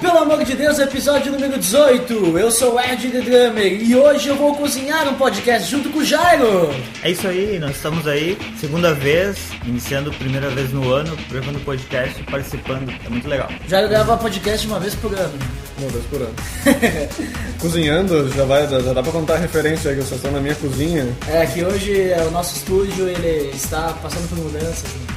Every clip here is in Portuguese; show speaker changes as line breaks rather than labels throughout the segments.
Pelo amor de Deus,
episódio número 18. Eu sou o Ed The Drummer e hoje eu vou cozinhar um podcast junto com o Jairo.
É isso aí, nós estamos aí, segunda vez, iniciando primeira vez no ano, gravando podcast, participando, é muito legal.
Jairo grava podcast uma vez por ano.
Uma vez por ano. Cozinhando, já, vai, já dá pra contar a referência aí que vocês estão na minha cozinha.
É que hoje é o nosso estúdio ele está passando por mudanças. né?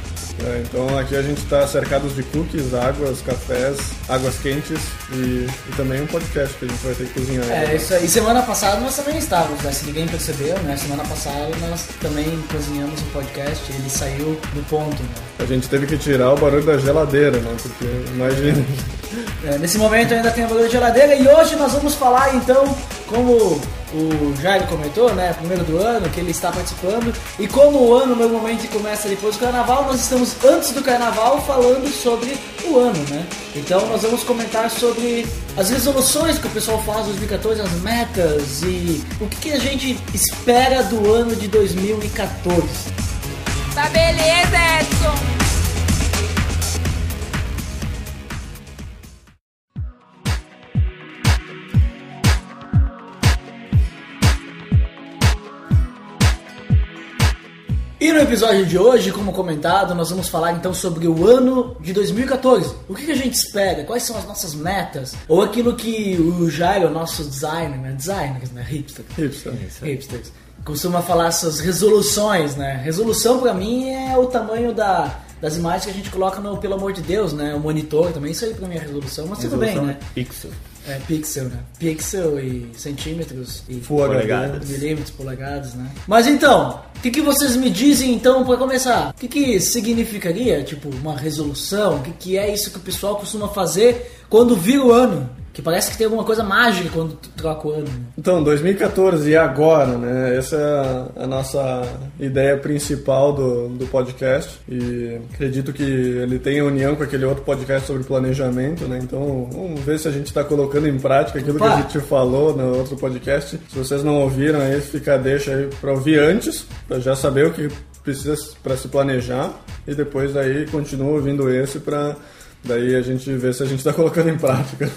É, então aqui a gente está cercados de cookies, águas, cafés, águas quentes e, e também um podcast que a gente vai ter que cozinhar.
É isso aí. Semana passada nós também estávamos, né? Se ninguém percebeu, né? Semana passada nós também cozinhamos um podcast. Ele saiu do ponto, né?
A gente teve que tirar o barulho da geladeira, né? Porque imagina.
É, nesse momento ainda tem a barulho de geladeira e hoje nós vamos falar então, como o Jairo comentou, né, primeiro do ano, que ele está participando, e como o ano normalmente começa depois do carnaval, nós estamos antes do carnaval falando sobre o ano, né? Então nós vamos comentar sobre as resoluções que o pessoal faz em 2014, as metas e o que, que a gente espera do ano de 2014.
Tá beleza, Edson!
E no episódio de hoje, como comentado, nós vamos falar então sobre o ano de 2014. O que, que a gente espera? Quais são as nossas metas? Ou aquilo que o Jairo, nosso designer, né? Designers, né? Hipster.
Hipster.
Hipsters. Costuma falar suas resoluções, né? Resolução pra mim é o tamanho da, das imagens que a gente coloca no Pelo Amor de Deus, né? O monitor também, isso aí pra mim é resolução, mas tudo bem,
Resolução
né?
é Pixel.
É pixel, né? Pixel e centímetros e.
Polegadas.
milímetros, polegadas, né? Mas então, o que, que vocês me dizem então para começar? O que, que significaria, tipo, uma resolução? O que, que é isso que o pessoal costuma fazer quando vira o ano? Que parece que tem alguma coisa mágica quando tu troca o ano. né?
Então, 2014 e agora, né? Essa é a, a nossa ideia principal do, do podcast e acredito que ele tem união com aquele outro podcast sobre planejamento, né? Então, vamos ver se a gente está colocando em prática aquilo
Opa!
que a gente falou no outro podcast. Se vocês não ouviram, aí fica deixa aí para ouvir antes, para já saber o que precisa para se planejar e depois aí continua ouvindo esse para daí a gente ver se a gente está colocando em prática.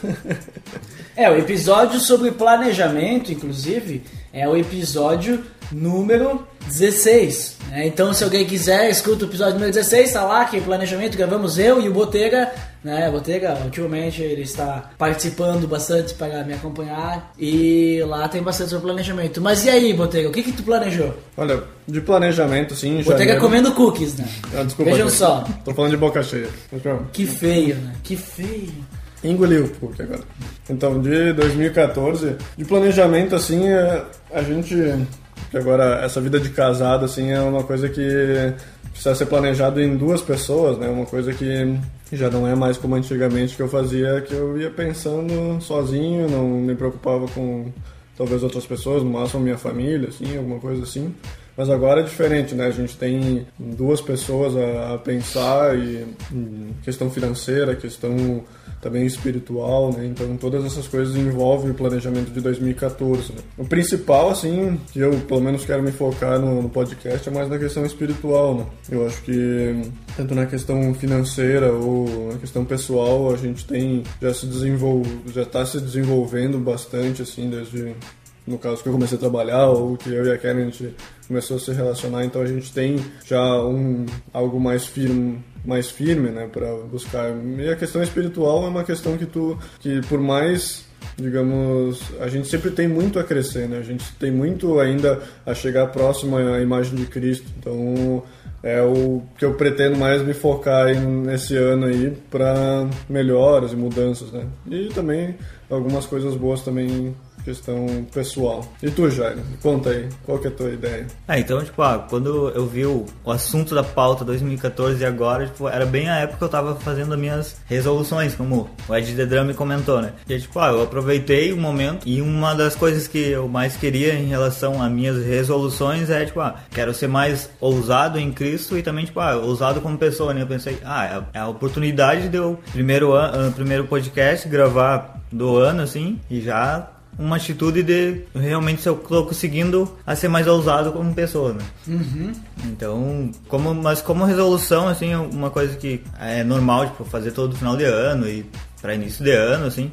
É, o episódio sobre planejamento, inclusive, é o episódio número 16. né? Então, se alguém quiser, escuta o episódio número 16, tá lá, que é planejamento, gravamos eu e o Botega. Né? O Botega, ultimamente, ele está participando bastante para me acompanhar. E lá tem bastante sobre planejamento. Mas e aí, Botega, o que, que tu planejou?
Olha, de planejamento, sim,
Botega
janeiro-
comendo cookies, né?
Ah, desculpa,
Vejam
gente.
só.
Tô falando de boca cheia.
Que feio, né? Que feio.
Engoliu o cookie agora. Então, de 2014, de planejamento, assim, é, a gente. Que agora, essa vida de casado, assim, é uma coisa que precisa ser planejado em duas pessoas, né? Uma coisa que já não é mais como antigamente que eu fazia, que eu ia pensando sozinho, não me preocupava com talvez outras pessoas, no máximo minha família, assim, alguma coisa assim. Mas agora é diferente, né? A gente tem duas pessoas a, pensar e em questão financeira, questão também espiritual, né? Então todas essas coisas envolvem o planejamento de 2014. Né? O principal, assim, que eu pelo menos quero me focar no, no podcast é mais na questão espiritual, né? Eu acho que tanto na questão financeira ou na questão pessoal a gente tem já se desenvol já está se desenvolvendo bastante, assim, desde no caso que eu comecei a trabalhar ou que eu e a Karen a gente começou a se relacionar, então a gente tem já um algo mais firme, mais firme, né, para buscar. E a questão espiritual é uma questão que tu que por mais digamos, a gente sempre tem muito a crescer, né? A gente tem muito ainda a chegar próximo à imagem de Cristo. Então, é o que eu pretendo mais me focar nesse ano aí para melhoras e mudanças, né? E também algumas coisas boas também questão pessoal. E tu, Jairo? Conta aí, qual que é a tua ideia?
Ah, então, tipo, ah, quando eu vi o, o assunto da pauta 2014 e agora, tipo, era bem a época que eu tava fazendo as minhas resoluções, como o Ed The Drum me comentou, né? E, tipo, ah, eu aproveitei o momento e uma das coisas que eu mais queria em relação a minhas resoluções é, tipo, ah, quero ser mais ousado em Cristo e também, tipo, ah, ousado como pessoa, né? Eu pensei, ah, é a, é oportunidade de eu, primeiro, an, primeiro podcast, gravar do ano, assim, e já uma atitude de realmente se eu tô conseguindo a ser mais ousado como pessoa, né?
Uhum.
Então, como, mas como resolução, assim, uma coisa que é normal, tipo, fazer todo final de ano e para início de ano, assim,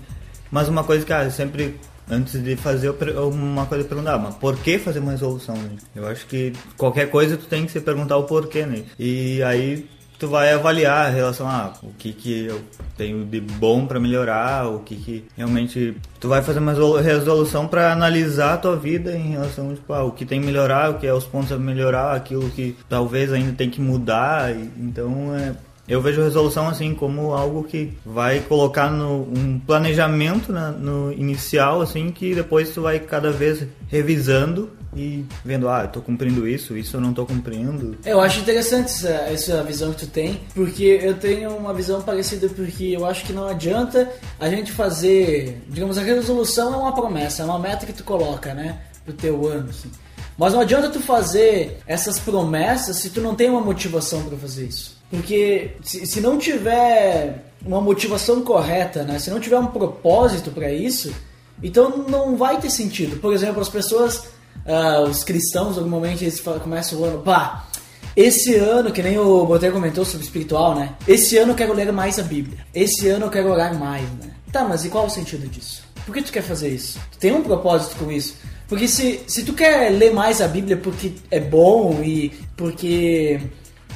mas uma coisa que ah, sempre antes de fazer uma coisa perguntar, mas por que fazer uma resolução? Né? Eu acho que qualquer coisa tu tem que se perguntar o porquê, né? E aí tu vai avaliar em relação a o que que eu tenho de bom para melhorar, o que que realmente tu vai fazer uma resolução para analisar a tua vida em relação tipo, ah, o que tem que melhorar, o que é os pontos a melhorar, aquilo que talvez ainda tem que mudar, então é eu vejo resolução assim como algo que vai colocar no um planejamento né, no inicial assim que depois tu vai cada vez revisando e vendo, ah, eu tô cumprindo isso, isso eu não tô cumprindo.
Eu acho interessante essa, essa visão que tu tem, porque eu tenho uma visão parecida, porque eu acho que não adianta a gente fazer, digamos, a resolução é uma promessa, é uma meta que tu coloca, né, pro teu ano, assim. Mas não adianta tu fazer essas promessas se tu não tem uma motivação para fazer isso. Porque se, se não tiver uma motivação correta, né, se não tiver um propósito para isso, então não vai ter sentido. Por exemplo, as pessoas uh, os cristãos, normalmente, eles começam o ano, pá, esse ano, que nem o Botei comentou sobre espiritual, né? Esse ano eu quero ler mais a Bíblia. Esse ano eu quero orar mais, né? Tá, mas e qual o sentido disso? Por que tu quer fazer isso? Tu tem um propósito com isso? Porque se, se tu quer ler mais a Bíblia porque é bom e porque.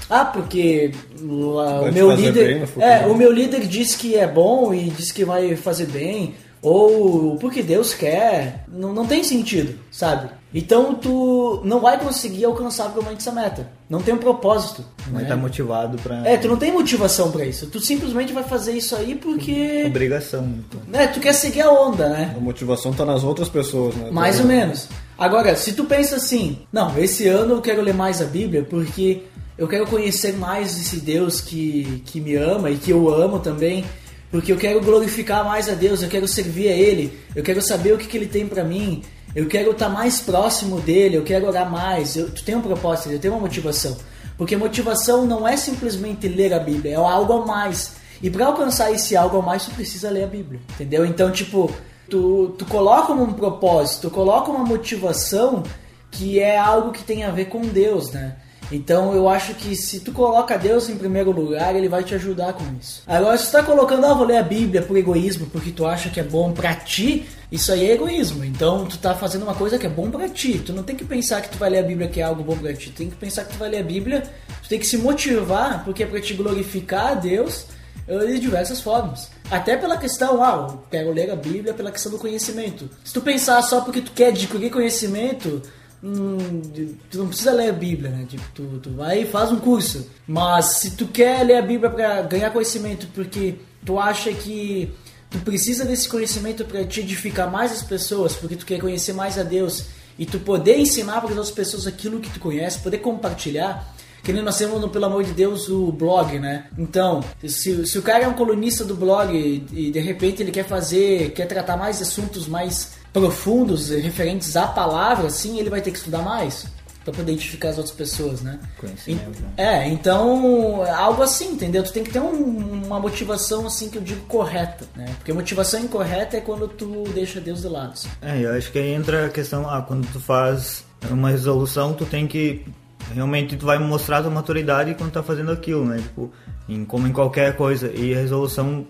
Ah, porque o meu líder. É, o meu líder diz que é bom e diz que vai fazer bem. Ou porque Deus quer. Não, não tem sentido, sabe? Então tu não vai conseguir alcançar provavelmente essa meta. Não tem um propósito.
Vai estar né? tá motivado para.
É, tu não tem motivação para isso. Tu simplesmente vai fazer isso aí porque.
Obrigação. Então.
É, tu quer seguir a onda, né?
A motivação tá nas outras pessoas, né?
Mais ou menos. Agora, se tu pensa assim, não, esse ano eu quero ler mais a Bíblia porque eu quero conhecer mais esse Deus que, que me ama e que eu amo também porque eu quero glorificar mais a Deus, eu quero servir a Ele, eu quero saber o que, que Ele tem para mim, eu quero estar mais próximo dele, eu quero orar mais. Eu, tu tem um propósito, eu tenho uma motivação. Porque motivação não é simplesmente ler a Bíblia, é algo a mais. E para alcançar esse algo a mais, tu precisa ler a Bíblia, entendeu? Então, tipo, tu, tu coloca um propósito, tu coloca uma motivação que é algo que tem a ver com Deus, né? Então eu acho que se tu coloca Deus em primeiro lugar, ele vai te ajudar com isso. Agora, se tu tá colocando, ah, vou ler a Bíblia por egoísmo, porque tu acha que é bom pra ti, isso aí é egoísmo. Então tu tá fazendo uma coisa que é bom pra ti. Tu não tem que pensar que tu vai ler a Bíblia que é algo bom pra ti. Tu tem que pensar que tu vai ler a Bíblia, tu tem que se motivar, porque é pra te glorificar a Deus eh, de diversas formas. Até pela questão, ah, eu quero ler a Bíblia pela questão do conhecimento. Se tu pensar só porque tu quer adquirir conhecimento, Hum, tu não precisa ler a Bíblia, né? Tipo, tu, tu vai e faz um curso. Mas se tu quer ler a Bíblia para ganhar conhecimento, porque tu acha que tu precisa desse conhecimento para te edificar mais as pessoas, porque tu quer conhecer mais a Deus e tu poder ensinar para as outras pessoas aquilo que tu conhece, poder compartilhar. Que nem nós temos, pelo amor de Deus, o blog, né? Então, se, se o cara é um colunista do blog e, e de repente ele quer fazer, quer tratar mais assuntos mais profundos referentes à palavra, sim, ele vai ter que estudar mais para poder identificar as outras pessoas, né?
Conhecimento.
E, é, então algo assim, entendeu? Tu tem que ter um, uma motivação assim que eu digo correta, né? Porque motivação incorreta é quando tu deixa Deus de lado. Assim.
É, eu acho que aí entra a questão, ah, quando tu faz uma resolução, tu tem que realmente tu vai mostrar a tua maturidade quando tá fazendo aquilo, né? Tipo, em, como em qualquer coisa. E a resolução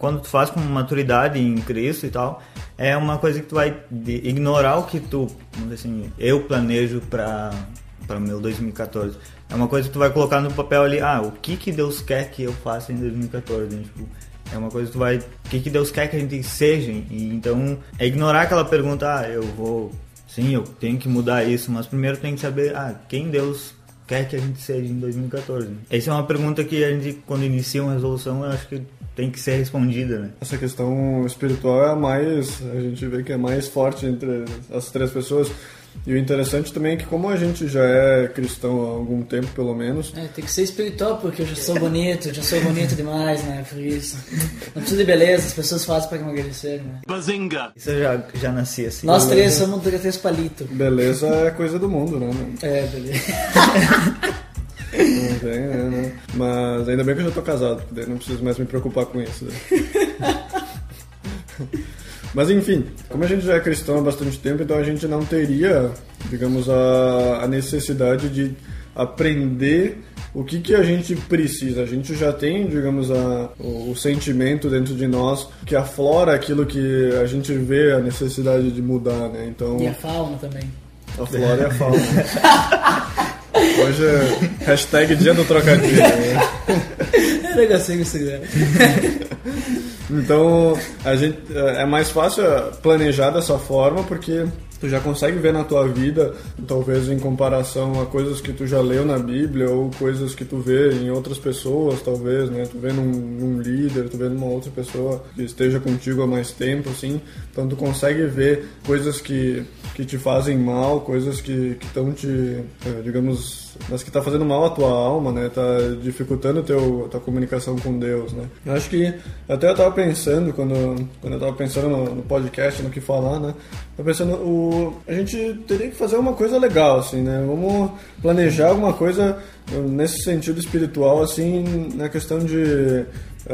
quando tu faz com maturidade em Cristo e tal, é uma coisa que tu vai ignorar o que tu, vamos dizer assim, eu planejo para para meu 2014. É uma coisa que tu vai colocar no papel ali, ah, o que que Deus quer que eu faça em 2014, né? tipo, é uma coisa que tu vai, o que que Deus quer que a gente seja? E, então, é ignorar aquela pergunta, ah, eu vou, sim, eu tenho que mudar isso, mas primeiro tem que saber, ah, quem Deus quer que a gente seja em 2014. Essa é uma pergunta que a gente, quando inicia uma resolução, eu acho que tem que ser respondida, né?
Essa questão espiritual é a mais, a gente vê que é mais forte entre as três pessoas. E o interessante também é que como a gente já é cristão há algum tempo, pelo menos,
É, tem que ser espiritual, porque eu já sou bonito, eu já sou bonito demais, né? Por isso. Não precisa de beleza, as pessoas fazem pra emagrecer, né?
Isso eu já, já nasci assim.
Nós três somos três palitos.
beleza é coisa do mundo, né?
É, beleza.
Não tem, né, né? Mas ainda bem que eu já tô casado, porque daí não preciso mais me preocupar com isso. né? Mas enfim, como a gente já é cristão há bastante tempo, então a gente não teria, digamos, a, a necessidade de aprender o que, que a gente precisa. A gente já tem, digamos, a, o, o sentimento dentro de nós que aflora aquilo que a gente vê a necessidade de mudar, né? Então,
E a fauna também.
a flora e a fauna. Hoje é hashtag dia do trocadilho. Né?
Eu não consigo segurar.
Então, a gente, é mais fácil planejar dessa forma porque tu já consegue ver na tua vida, talvez em comparação a coisas que tu já leu na Bíblia ou coisas que tu vê em outras pessoas, talvez, né? Tu vê num, num líder, tu vê numa outra pessoa que esteja contigo há mais tempo, assim. Então, tu consegue ver coisas que, que te fazem mal, coisas que estão te, eh, digamos, mas que tá fazendo mal à tua alma, né? Tá dificultando teu tua comunicação com Deus, né? Eu acho que até eu tava pensando quando quando eu tava pensando no, no podcast, no que falar, né? Eu pensando o a gente teria que fazer uma coisa legal assim, né? Vamos planejar alguma coisa nesse sentido espiritual assim, na questão de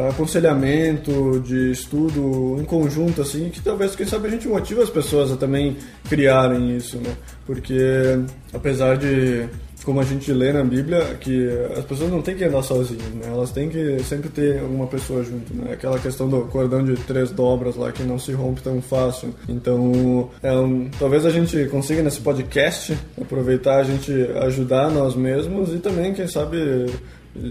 aconselhamento, de estudo em conjunto, assim, que talvez, quem sabe, a gente motive as pessoas a também criarem isso, né? Porque, apesar de, como a gente lê na Bíblia, que as pessoas não têm que andar sozinhas, né? Elas têm que sempre ter uma pessoa junto, né? Aquela questão do cordão de três dobras lá, que não se rompe tão fácil. Então, é um, talvez a gente consiga, nesse podcast, aproveitar a gente ajudar nós mesmos e também, quem sabe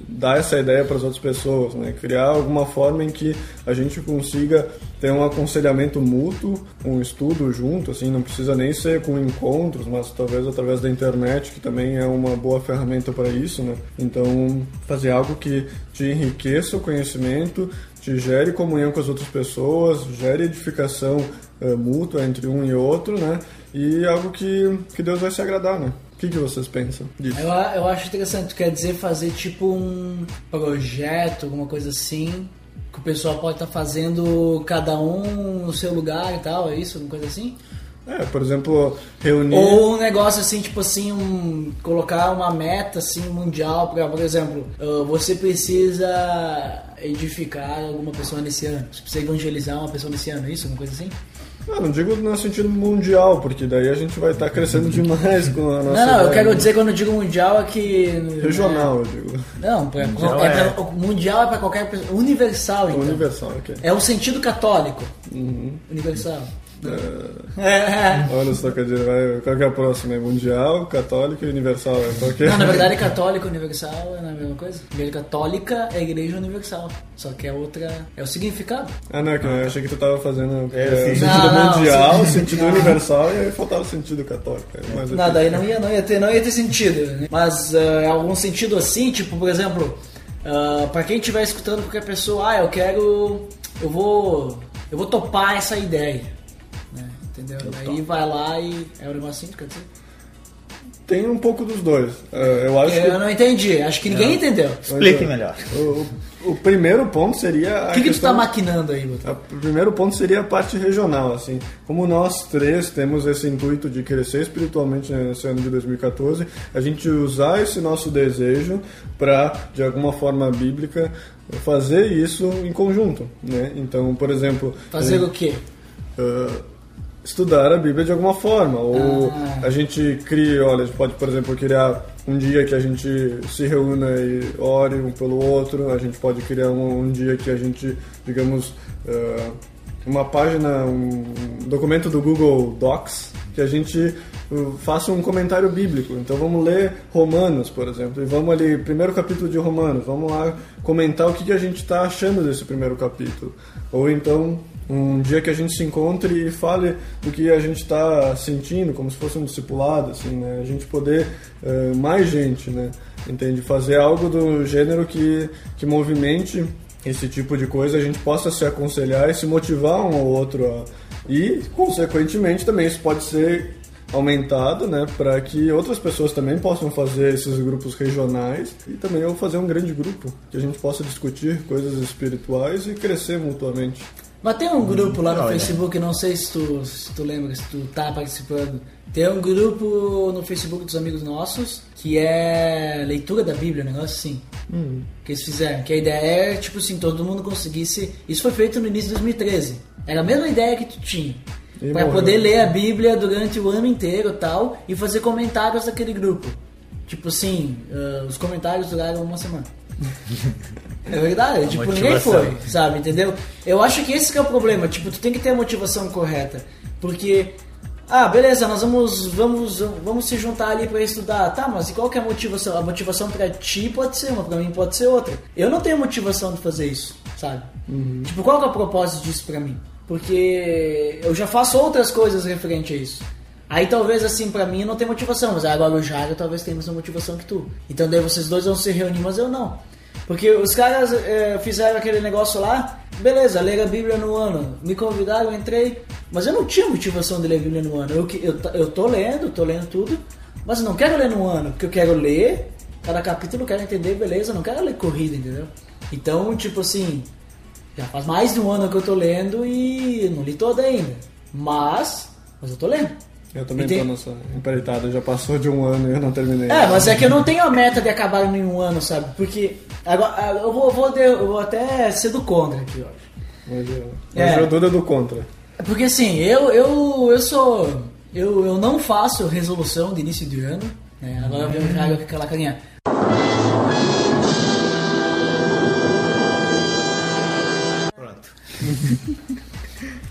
dar essa ideia para as outras pessoas, né? Criar alguma forma em que a gente consiga ter um aconselhamento mútuo, um estudo junto, assim, não precisa nem ser com encontros, mas talvez através da internet, que também é uma boa ferramenta para isso, né? Então, fazer algo que te enriqueça o conhecimento, te gere comunhão com as outras pessoas, gere edificação uh, mútua entre um e outro, né? E algo que, que Deus vai se agradar, né? O que, que vocês pensam disso?
Eu, eu acho interessante, quer dizer fazer tipo um projeto, alguma coisa assim, que o pessoal pode estar fazendo cada um no seu lugar e tal, é isso? Uma coisa assim?
É, por exemplo, reunir.
Ou um negócio assim, tipo assim, um, colocar uma meta assim mundial, pra, por exemplo, você precisa edificar alguma pessoa nesse ano, você precisa evangelizar uma pessoa nesse ano, é isso? Uma coisa assim?
Não, não digo no sentido mundial, porque daí a gente vai estar crescendo demais com a nossa.
Não, não, eu quero
né?
dizer quando eu digo mundial é que.
Regional, eu digo.
Não, pra,
Mundial
é
é-
pra- mundial é pra qualquer pessoa. Universal, então.
Universal, ok.
É o sentido católico.
Uhum.
Universal.
É,
É.
olha os trocadilhos, vai. Qual que é a próxima? É mundial, católico e universal. É qual que é?
Não, na verdade, católico universal é a mesma coisa. Igreja católica é igreja universal. Só que é outra. É o significado.
Ah, não, que eu achei que tu tava fazendo
É,
é, o sentido
Não, não,
mundial, o sentido universal e aí faltava o sentido católico. É, Mas
Não, daí não ia, não ia ter, não ia ter sentido. né? Mas uh, algum sentido assim, tipo, por exemplo, uh, para quem estiver escutando qualquer pessoa, ah, eu quero. Eu vou. Eu vou topar essa ideia. Né? Entendeu? Daí vai lá e. É um negocinho, quer dizer?
Tem um pouco dos dois. É, eu acho que
Eu não entendi, acho que ninguém entendeu.
Explique melhor.
o, o- o primeiro ponto seria
O que, que tu
questão...
tá maquinando aí, Botan?
A- O primeiro ponto seria a parte regional, assim. Como nós três temos esse intuito de crescer espiritualmente nesse ano de 2014, a gente usar esse nosso desejo para, de alguma forma bíblica, fazer isso em conjunto, né? Então, por exemplo...
Fazer
a
o quê?
uh, estudar a Bíblia de alguma forma. Ou
Ah.
a gente cria, olha, a gente pode, por exemplo, criar um dia que a gente se reúna e ore um pelo outro. A gente pode criar um, um dia que a gente, digamos, uh, uma página, um documento do Google Docs que a gente uh, faça um comentário bíblico. Então vamos ler Romanos, por exemplo, e vamos ali, primeiro capítulo de Romanos, vamos lá comentar o que, que a gente está achando desse primeiro capítulo. Ou então um dia que a gente se encontre e fale do que a gente está sentindo, como se fosse um discipulado, assim, né? A gente poder uh, mais gente, né? Entende? Fazer algo do gênero que que movimente esse tipo de coisa, a gente possa se aconselhar e se motivar um ao outro. E, consequentemente, também isso pode ser aumentado, né, para que outras pessoas também possam fazer esses grupos regionais e também eu fazer um grande grupo que a gente possa discutir coisas espirituais e crescer mutuamente.
Mas tem um grupo lá no
Olha.
Facebook, não sei se tu, se tu lembra, se tu tá participando. Tem um grupo no Facebook dos amigos nossos que é leitura da Bíblia, um negócio assim. Que eles fizeram. Que a ideia é, tipo assim, todo mundo conseguisse. Isso foi feito no início de 2013. Era a mesma ideia que tu tinha.
E
Pra
morreu.
poder ler a Bíblia durante o ano inteiro e tal. E fazer comentários daquele grupo. Tipo assim, ah, os comentários duraram uma semana. É verdade, tipo, ninguém
Motivação.
foi, sabe, entendeu? Eu acho que esse que é o problema, tipo, tu tem que ter a motivação correta. Porque, ah, beleza, nós vamos, vamos, vamos se juntar ali pra estudar. Tá, mas e qual que é a motivação? A motivação pra ti pode ser uma, pra mim pode ser outra. Eu não tenho motivação de fazer isso, sabe? Tipo, qual que é o propósito disso pra mim? Porque eu já faço outras coisas referente a isso. Aí talvez assim, pra mim não tem motivação, mas agora o Jairo talvez tenha mais motivação que tu. Então daí vocês dois vão se reunir, mas eu não. Porque os caras eh, fizeram aquele negócio lá, beleza, ler a Bíblia no ano. Me convidaram, eu entrei, mas eu não tinha motivação de ler a Bíblia no ano. Eu, eu, eu tô lendo, tô lendo tudo, mas eu não quero ler no ano, porque eu quero ler, cada capítulo quero entender, beleza, não quero ler corrida, entendeu? Então, tipo assim, já faz mais de um ano que eu tô lendo e não li toda ainda. Mas, mas eu tô lendo.
Eu também
E tem-
tô nessa empreitada, já passou de um ano e eu não terminei.
É, mas é que eu não tenho a meta de acabar em um ano, sabe? Porque agora eu vou, vou, eu vou até ser do contra aqui, ó.
Hoje, eu-
É.
eu Duda do contra.
Porque assim, eu, eu, eu sou. Eu, eu não faço resolução de início de ano. Né? Agora vem o Jairo com aquela carinha.
Pronto.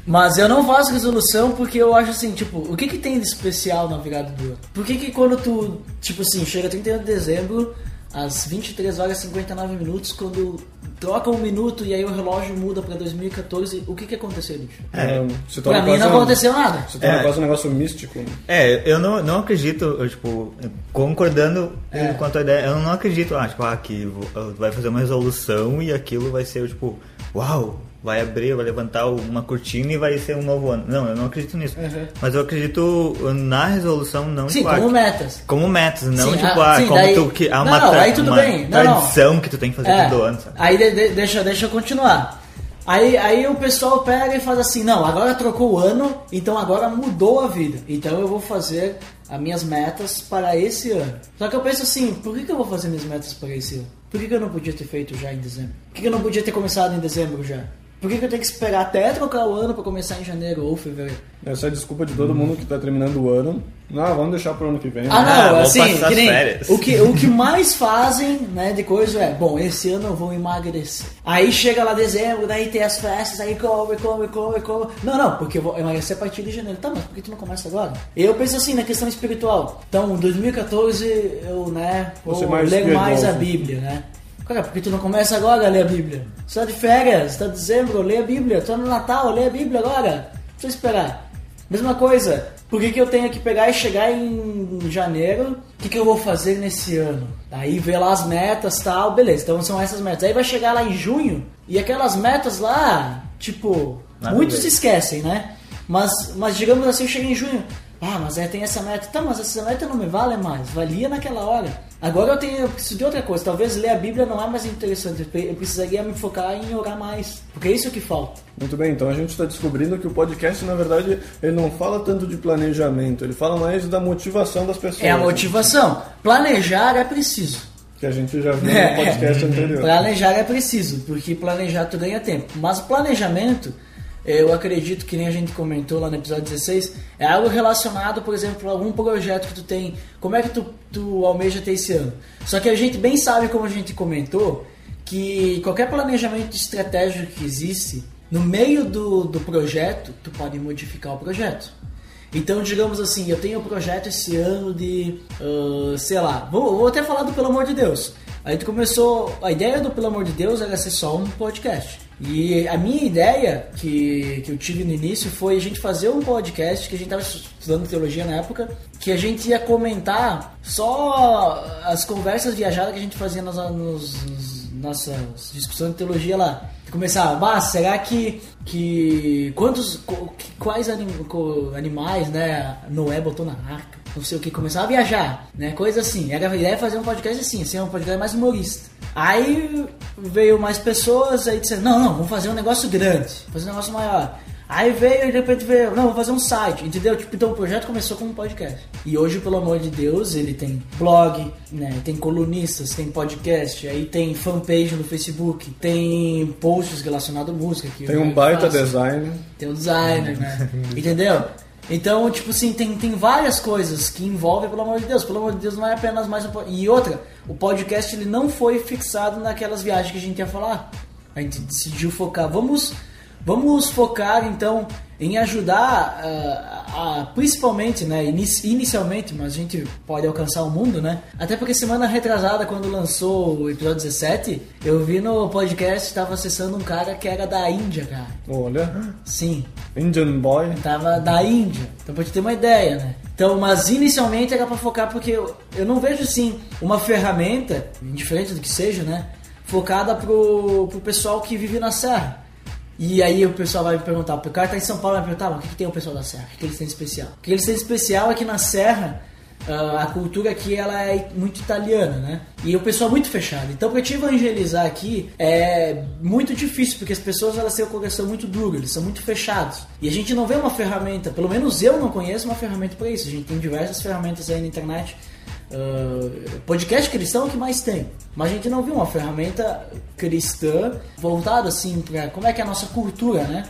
Mas eu não faço resolução porque eu acho assim, tipo, o que que tem de especial na virada do ano? Por que que quando tu, tipo assim, chega 31 de dezembro, às 23 horas e 59 minutos, quando troca um minuto e aí o relógio muda pra 2014, o que que aconteceu, bicho?
É, se torna
Pra mim não
um-
aconteceu nada.
Se torna
É.
quase um negócio místico. né?
É, eu não, não acredito, eu, tipo, concordando
É.
quanto à ideia, eu não acredito, ah, tipo, ah, que vo- vai fazer uma resolução e aquilo vai ser, tipo, uau, vai abrir, vai levantar uma cortina e vai ser um novo ano. Não, eu não acredito nisso.
Uhum.
Mas eu acredito na resolução, não
Sim, como metas.
como metas, não
Sim,
tipo,
ah, sim,
como
daí-
tu que há
Não,
uma,
não,
tra-
aí tudo
uma
bem. Não, não.
tradição que tu tem que fazer
É,
todo ano, sabe?
Aí de- de- deixa, deixa eu continuar. Aí, aí o pessoal pega e faz assim, não, agora trocou o ano, então agora mudou a vida. Então eu vou fazer as minhas metas para esse ano. Só que eu penso assim, por que, que eu vou fazer minhas metas para esse ano? Por que, que eu não podia ter feito já em dezembro? Por que, que eu não podia ter começado em dezembro já? Por que, que eu tenho que esperar até trocar o ano para começar em janeiro ou fevereiro?
Essa é a desculpa de todo mundo que tá terminando o ano. Não, vamos deixar pro ano que vem.
Ah,
né?
não,
Ah,
assim, que nem,
as férias.
o que, o que mais fazem, né, de coisa é, bom, esse ano eu vou emagrecer. Aí chega lá dezembro, daí tem as festas, aí come, come, come, come. Não, não, porque eu vou emagrecer a partir de janeiro. Tá, mas por que tu não começa agora? Eu penso assim, na questão espiritual. Então, em 2014, eu, né, vou
Você mais
ler mais a. Bíblia, né? Cara, por que tu não começa agora a ler a Bíblia? Você tá de férias, tá em dezembro, lê a Bíblia. Tu tá no Natal, lê a Bíblia agora. Não precisa esperar. Mesma coisa, por que, que eu tenho que pegar e chegar em janeiro? O que, que eu vou fazer nesse ano? Aí ver lá as metas tal, beleza, então são essas metas. Aí vai chegar lá em junho e aquelas metas lá, tipo,
Nada
muitos se esquecem, né? Mas, mas digamos assim, eu cheguei em junho. Ah, mas aí tem essa meta. Tá, mas essa meta não me vale mais. Valia naquela hora. Agora eu tenho eu preciso de outra coisa. Talvez ler a Bíblia não é mais interessante. Eu pre- Eu precisaria me focar em orar mais. Porque é isso que falta.
Muito bem, então a gente está descobrindo que o podcast, na verdade, ele não fala tanto de planejamento, ele fala mais da motivação das pessoas.
É a
né?
motivação. Planejar é preciso.
Que a gente já viu
É.
no podcast anterior.
Planejar é preciso, porque planejar tu ganha tempo. Mas o planejamento, eu acredito que nem a gente comentou lá no episódio 16, é algo relacionado, por exemplo, a algum projeto que tu tem. Como é que tu, tu almeja ter esse ano? Só que a gente bem sabe, como a gente comentou, que qualquer planejamento estratégico que existe, no meio do, do projeto, tu pode modificar o projeto. Então, digamos assim, eu tenho um projeto esse ano de, ah, sei lá, vou, vou até falar do Pelo Amor de Deus. A gente começou, a ideia do Pelo Amor de Deus era ser só um podcast. E a minha ideia que, que eu tive no início foi a gente fazer um podcast, que a gente estava estudando teologia na época, que a gente ia comentar só as conversas viajadas que a gente fazia nas, nos, nos- nossas discussões de teologia lá. começar, bah, será que que quantos quais anim- animais, né, Noé botou na arca? Não sei o que, começar a viajar, né? Coisa assim. Era a ideia é fazer um podcast assim, assim, um podcast mais humorista. Aí veio mais pessoas, aí disseram, não, não, vamos fazer um negócio grande, fazer um negócio maior. Aí veio e de repente veio, não, vou fazer um site, entendeu? Tipo, então o projeto começou como um podcast. E hoje, pelo amor de Deus, ele tem blog, né? Tem colunistas, tem podcast, aí tem fanpage no Facebook, tem posts relacionados à música.
Tem
eu
um baita
faço.
design.
Tem o designer, né? Entendeu? Então, tipo assim, tem, tem várias coisas que envolvem, pelo amor de Deus. Pelo amor de Deus, não é apenas mais um E outra, o podcast ele não foi fixado naquelas viagens que a gente ia falar. A gente decidiu focar. Vamos, vamos focar então em ajudar ah, a, a- principalmente, né, inici- inicialmente, mas a gente pode alcançar o mundo, né? Até porque semana retrasada, quando lançou o episódio 17, eu vi no podcast, estava acessando um cara que era da Índia, cara.
Olha,
Sim,
Indian Boy.
tava da Índia. Então te ter uma ideia, né? Então, mas inicialmente era pra focar porque eu, eu não vejo assim uma ferramenta, indiferente do que seja, né? Focada pro, pro pessoal que vive na serra. E aí o pessoal vai me perguntar, o cara tá em São Paulo vai me perguntar, mas o que, que tem o pessoal da serra? O que, que eles têm de especial? O que eles têm de especial é que na serra ah, a cultura aqui ela é muito italiana, né? E o pessoal é muito fechado. Então pra te evangelizar aqui é muito difícil, porque as pessoas elas têm o coração muito duro, eles são muito fechados. E a gente não vê uma ferramenta, pelo menos eu não conheço uma ferramenta para isso. A gente tem diversas ferramentas aí na internet. Ah, podcast cristão é o que mais tem. Mas a gente não viu uma ferramenta cristã voltada assim para como é que é a nossa cultura, né?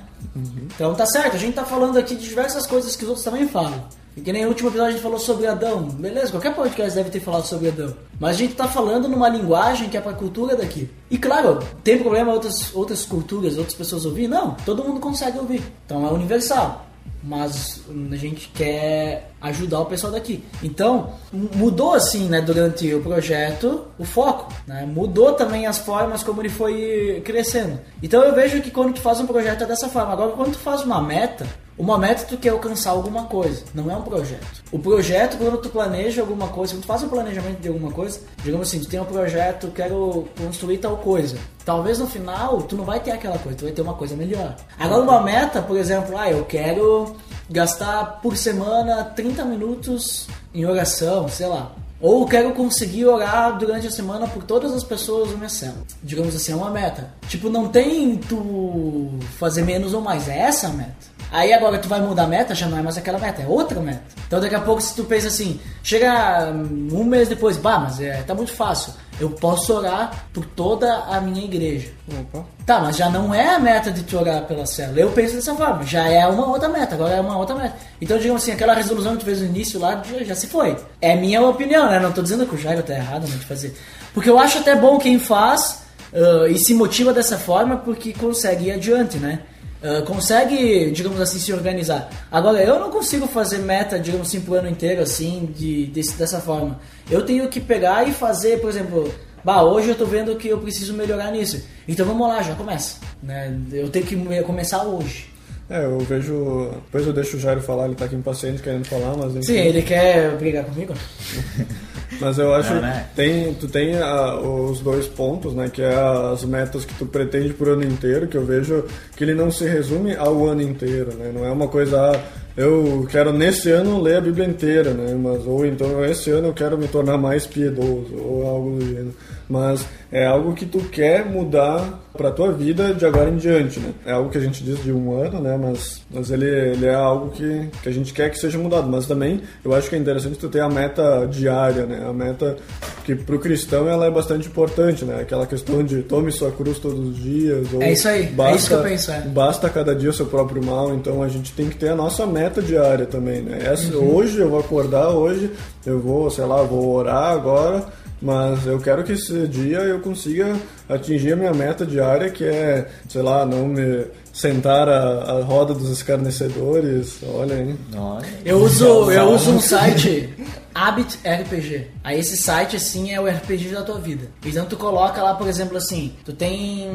Então tá certo, a gente tá falando aqui de diversas coisas que os outros também falam. E que nem no último episódio a gente falou sobre Adão. Beleza, qualquer podcast deve ter falado sobre Adão. Mas a gente tá falando numa linguagem que é pra cultura daqui. E claro, tem problema outras, outras culturas, outras pessoas ouvir? Não, todo mundo consegue ouvir. Então é universal. Mas a gente quer ajudar o pessoal daqui. Então, mudou assim, né, durante o projeto, o foco, né? Mudou também as formas como ele foi crescendo. Então eu vejo que quando tu faz um projeto é dessa forma. Agora, quando tu faz uma meta, uma meta tu quer alcançar alguma coisa, não é um projeto. O projeto, quando tu planeja alguma coisa, quando tu faz um planejamento de alguma coisa, digamos assim, tu tem um projeto, quero construir tal coisa. Talvez no final tu não vai ter aquela coisa, tu vai ter uma coisa melhor. Agora uma meta, por exemplo, ah, eu quero gastar por semana 30 minutos em oração, sei lá. Ou quero conseguir orar durante a semana por todas as pessoas do minha célula. Digamos assim, é uma meta. Tipo, não tem tu fazer menos ou mais, é essa a meta. Aí agora tu vai mudar a meta, já não é mais aquela meta, é outra meta. Então daqui a pouco se tu pensa assim, chega um mês depois, bah, mas é, tá muito fácil. Eu posso orar por toda a minha igreja.
Opa.
Tá, mas já não é a meta de tu orar pela célula. Eu penso dessa forma, já é uma outra meta, agora é uma outra meta. Então, digamos assim, aquela resolução que tu fez no início lá já, já se foi. É minha opinião, né? Não tô dizendo que o Jairo tá errado né, de fazer. Porque eu acho até bom quem faz ah, e se motiva dessa forma porque consegue ir adiante, né? Ah, consegue, digamos assim, se organizar. Agora, eu não consigo fazer meta, digamos assim, pro ano inteiro, assim, de, desse- dessa forma. Eu tenho que pegar e fazer, por exemplo, bah, hoje eu tô vendo que eu preciso melhorar nisso. Então vamos lá, já começa. Né? Eu tenho que me- começar hoje.
É, eu vejo. Depois eu deixo o Jairo falar, ele tá aqui impaciente querendo falar, mas enfim.
Sim, ele quer brigar comigo?
Mas eu acho
Não, né?
tem tu tem ah, os dois pontos, né, que é as metas que tu pretende por ano inteiro, que eu vejo que ele não se resume ao ano inteiro, né? Não é uma coisa ah, eu quero nesse ano ler a Bíblia inteira, né? Mas ou então esse ano eu quero me tornar mais piedoso ou algo do gênero. Mas é algo que tu quer mudar para tua vida de agora em diante, né? É algo que a gente diz de um ano, né? Mas, mas ele, ele é algo que, que a gente quer que seja mudado. Mas também eu acho que é interessante tu ter a meta diária, né? A meta que pro cristão ela é bastante importante, né? Aquela questão de tome sua cruz todos os dias. Ou
É isso aí, é isso que eu penso, é.
Basta cada dia o seu próprio mal, então a gente tem que ter a nossa meta diária também, né? Essa, Hoje eu vou acordar, hoje eu vou, sei lá, vou orar agora, mas eu quero que esse dia eu consiga atingir a minha meta diária, que é, sei lá, não me sentar a, a roda dos escarnecedores, olha aí.
Olha.
Eu uso, eu uso um site Habit RPG. Aí esse site assim é o RPG da tua vida. Então tu coloca lá, por exemplo, assim, tu tem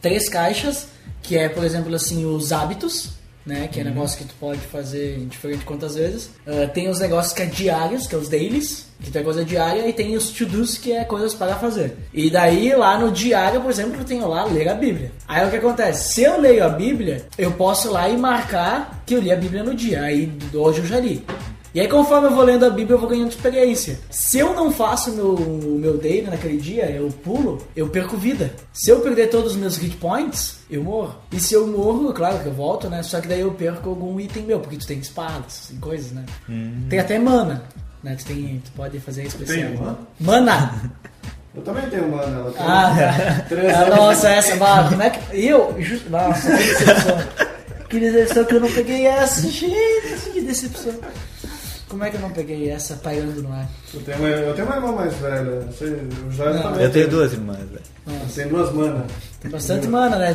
três caixas, que é, por exemplo, assim, os hábitos. Né? Que é negócio que tu pode fazer diferente quantas vezes. Ah, tem os negócios que é diários, que é os dailies, que tem coisa diária, e tem os to-dos, que é coisas para fazer. E daí, lá no diário, por exemplo, eu tenho lá ler a Bíblia. Aí o que acontece? Se eu leio a Bíblia, eu posso ir lá e marcar que eu li a Bíblia no dia. Aí hoje eu já li. E aí, conforme eu vou lendo a Bíblia, eu vou ganhando experiência. Se eu não faço meu, o meu daily naquele dia, eu pulo, eu perco vida. Se eu perder todos os meus hit points, eu morro. E se eu morro, claro que eu volto, né? Só que daí eu perco algum item meu, porque tu tem espadas e coisas, né? Tem até mana, né? Tu, tem, tu pode fazer especial.
Tem mana?
Mana!
Eu também tenho ela tem
Ah, tá.
três
Ah, nossa, essa, bah, como é que. Eu, just, nossa, que decepção. Que decepção que eu não peguei essa, gente, que decepção. Como é que eu não peguei essa pairando no ar?
Eu tenho, uma, eu tenho uma irmã mais velha. Você, o Jair
Não.
também
Eu tenho duas irmãs, velho.
Tem duas manas.
Tem bastante mana, né?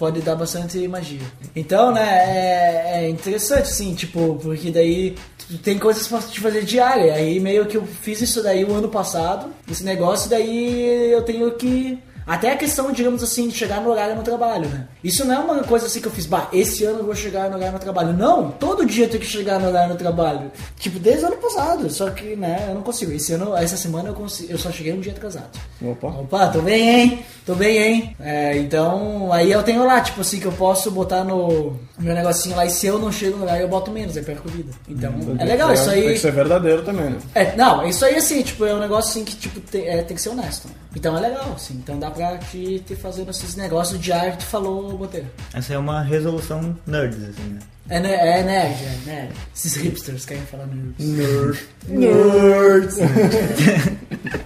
Pode dar bastante magia. Então, né, é, é interessante, assim, tipo, porque daí tem coisas pra te fazer diária. Aí meio que eu fiz isso daí o ano passado, esse negócio, daí eu tenho que. Até a questão, digamos assim, de chegar no horário no trabalho, né? Isso não é uma coisa assim que eu fiz, bah, esse ano eu vou chegar no horário no trabalho. Não, todo dia eu tenho que chegar no horário no trabalho. Tipo, desde o ano passado. Só que, né, eu não consigo. Esse ano, essa semana eu, consigo, eu só cheguei um dia atrasado.
Opa.
Opa, tô bem, hein? Tô bem, hein? É, então, aí eu tenho lá, tipo assim, que eu posso botar no meu negocinho lá e se eu não chego no horário, eu boto menos, aí perco vida. Então, é legal, isso
Tem
aí.
que ser verdadeiro também, né?
É, não, isso aí assim, tipo, é um negócio assim que, tipo, tem, é, tem que ser honesto. né? Então é legal, assim. Então dá pra te, te fazendo esses negócios que tu falou, Boteiro.
Essa é uma resolução nerds, assim, né?
É, ne- é nerd, é nerd. Esses hipsters querem falar nerds.
Nerds.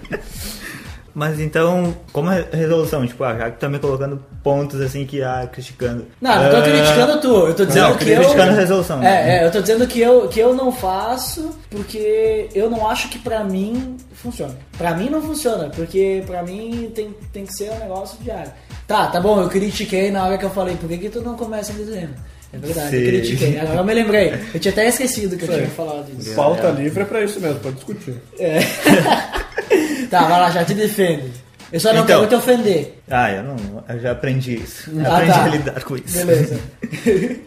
Mas então, como é resolução? Tipo, ah, já que tá me colocando pontos assim que ah, criticando.
Não, não tô
Ah,
criticando tu, eu tô dizendo
Não,
que eu...
criticando a resolução.
É, é, eu tô dizendo que eu, que eu não faço porque eu não acho que pra mim funciona. Pra mim não funciona, porque pra mim tem, tem que ser um negócio diário. Tá, tá bom, eu critiquei na hora que eu falei, por que, que tu não começa dizendo? É verdade, eu
Sim.
critiquei. Agora eu me lembrei. Eu tinha até esquecido que eu tinha falado disso.
Pauta livre é pra isso mesmo, pode discutir.
É. tá, vai lá, já te defende. Eu só não
Então.
quero te ofender.
Ah, eu não. Eu já aprendi isso.
Ah,
aprendi
tá.
a lidar com isso.
Beleza.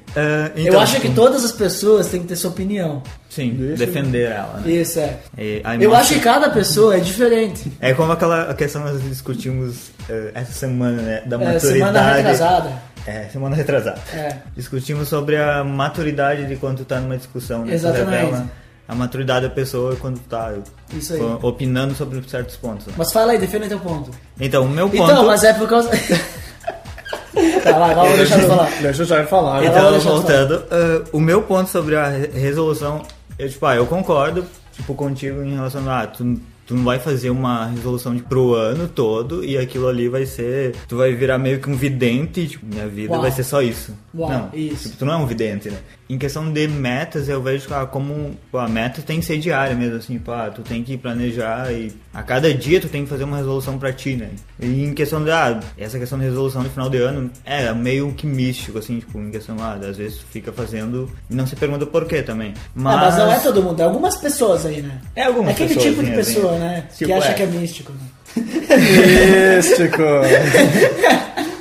Eu
então,
acho que todas as pessoas têm que ter sua opinião.
Sim,
Isso.
defender ela, né?
Isso, é.
E
Eu
emoção-
acho que cada pessoa é diferente.
É como aquela questão que nós discutimos eh, essa semana, né? Da
É,
maturidade.
semana retrasada.
É, semana retrasada.
É.
Discutimos sobre a maturidade de quando tu tá numa discussão, né? Tu
Exatamente.
A maturidade da pessoa quando tu tá
Isso aí.
opinando sobre certos pontos. né?
Mas fala aí, defenda teu ponto.
Então, o meu ponto.
Então, mas é por causa. tá, vai, agora eu vou deixar de falar.
Deixa o Jair falar. né?
Então,
Então,
eu
voltando, ah, o meu ponto sobre a re- resolução, eu, tipo, ah, eu concordo tipo, contigo em relação a ah, tu, tu não vai fazer uma resolução de, pro ano todo e aquilo ali vai ser. Tu vai virar meio que um vidente, e, tipo, minha vida
Uau.
vai ser só isso.
Uau,
não,
isso.
Tipo, tu não é um vidente, né? Em questão de metas, eu vejo ah, como pô, a meta tem que ser diária mesmo, assim, pá, tu tem que planejar e a cada dia tu tem que fazer uma resolução pra ti, né? E em questão de, ah, essa questão de resolução no final de ano é meio que místico, assim, tipo, em questão, ah, às vezes tu fica fazendo e não se pergunta por quê também. Mas,
Ah, mas não é todo mundo, é algumas pessoas aí, né?
É algumas
Aquele
pessoas,
tipo de
assim,
pessoa,
assim.
né?
Tipo,
que acha
é.
que é místico, né?
Místico.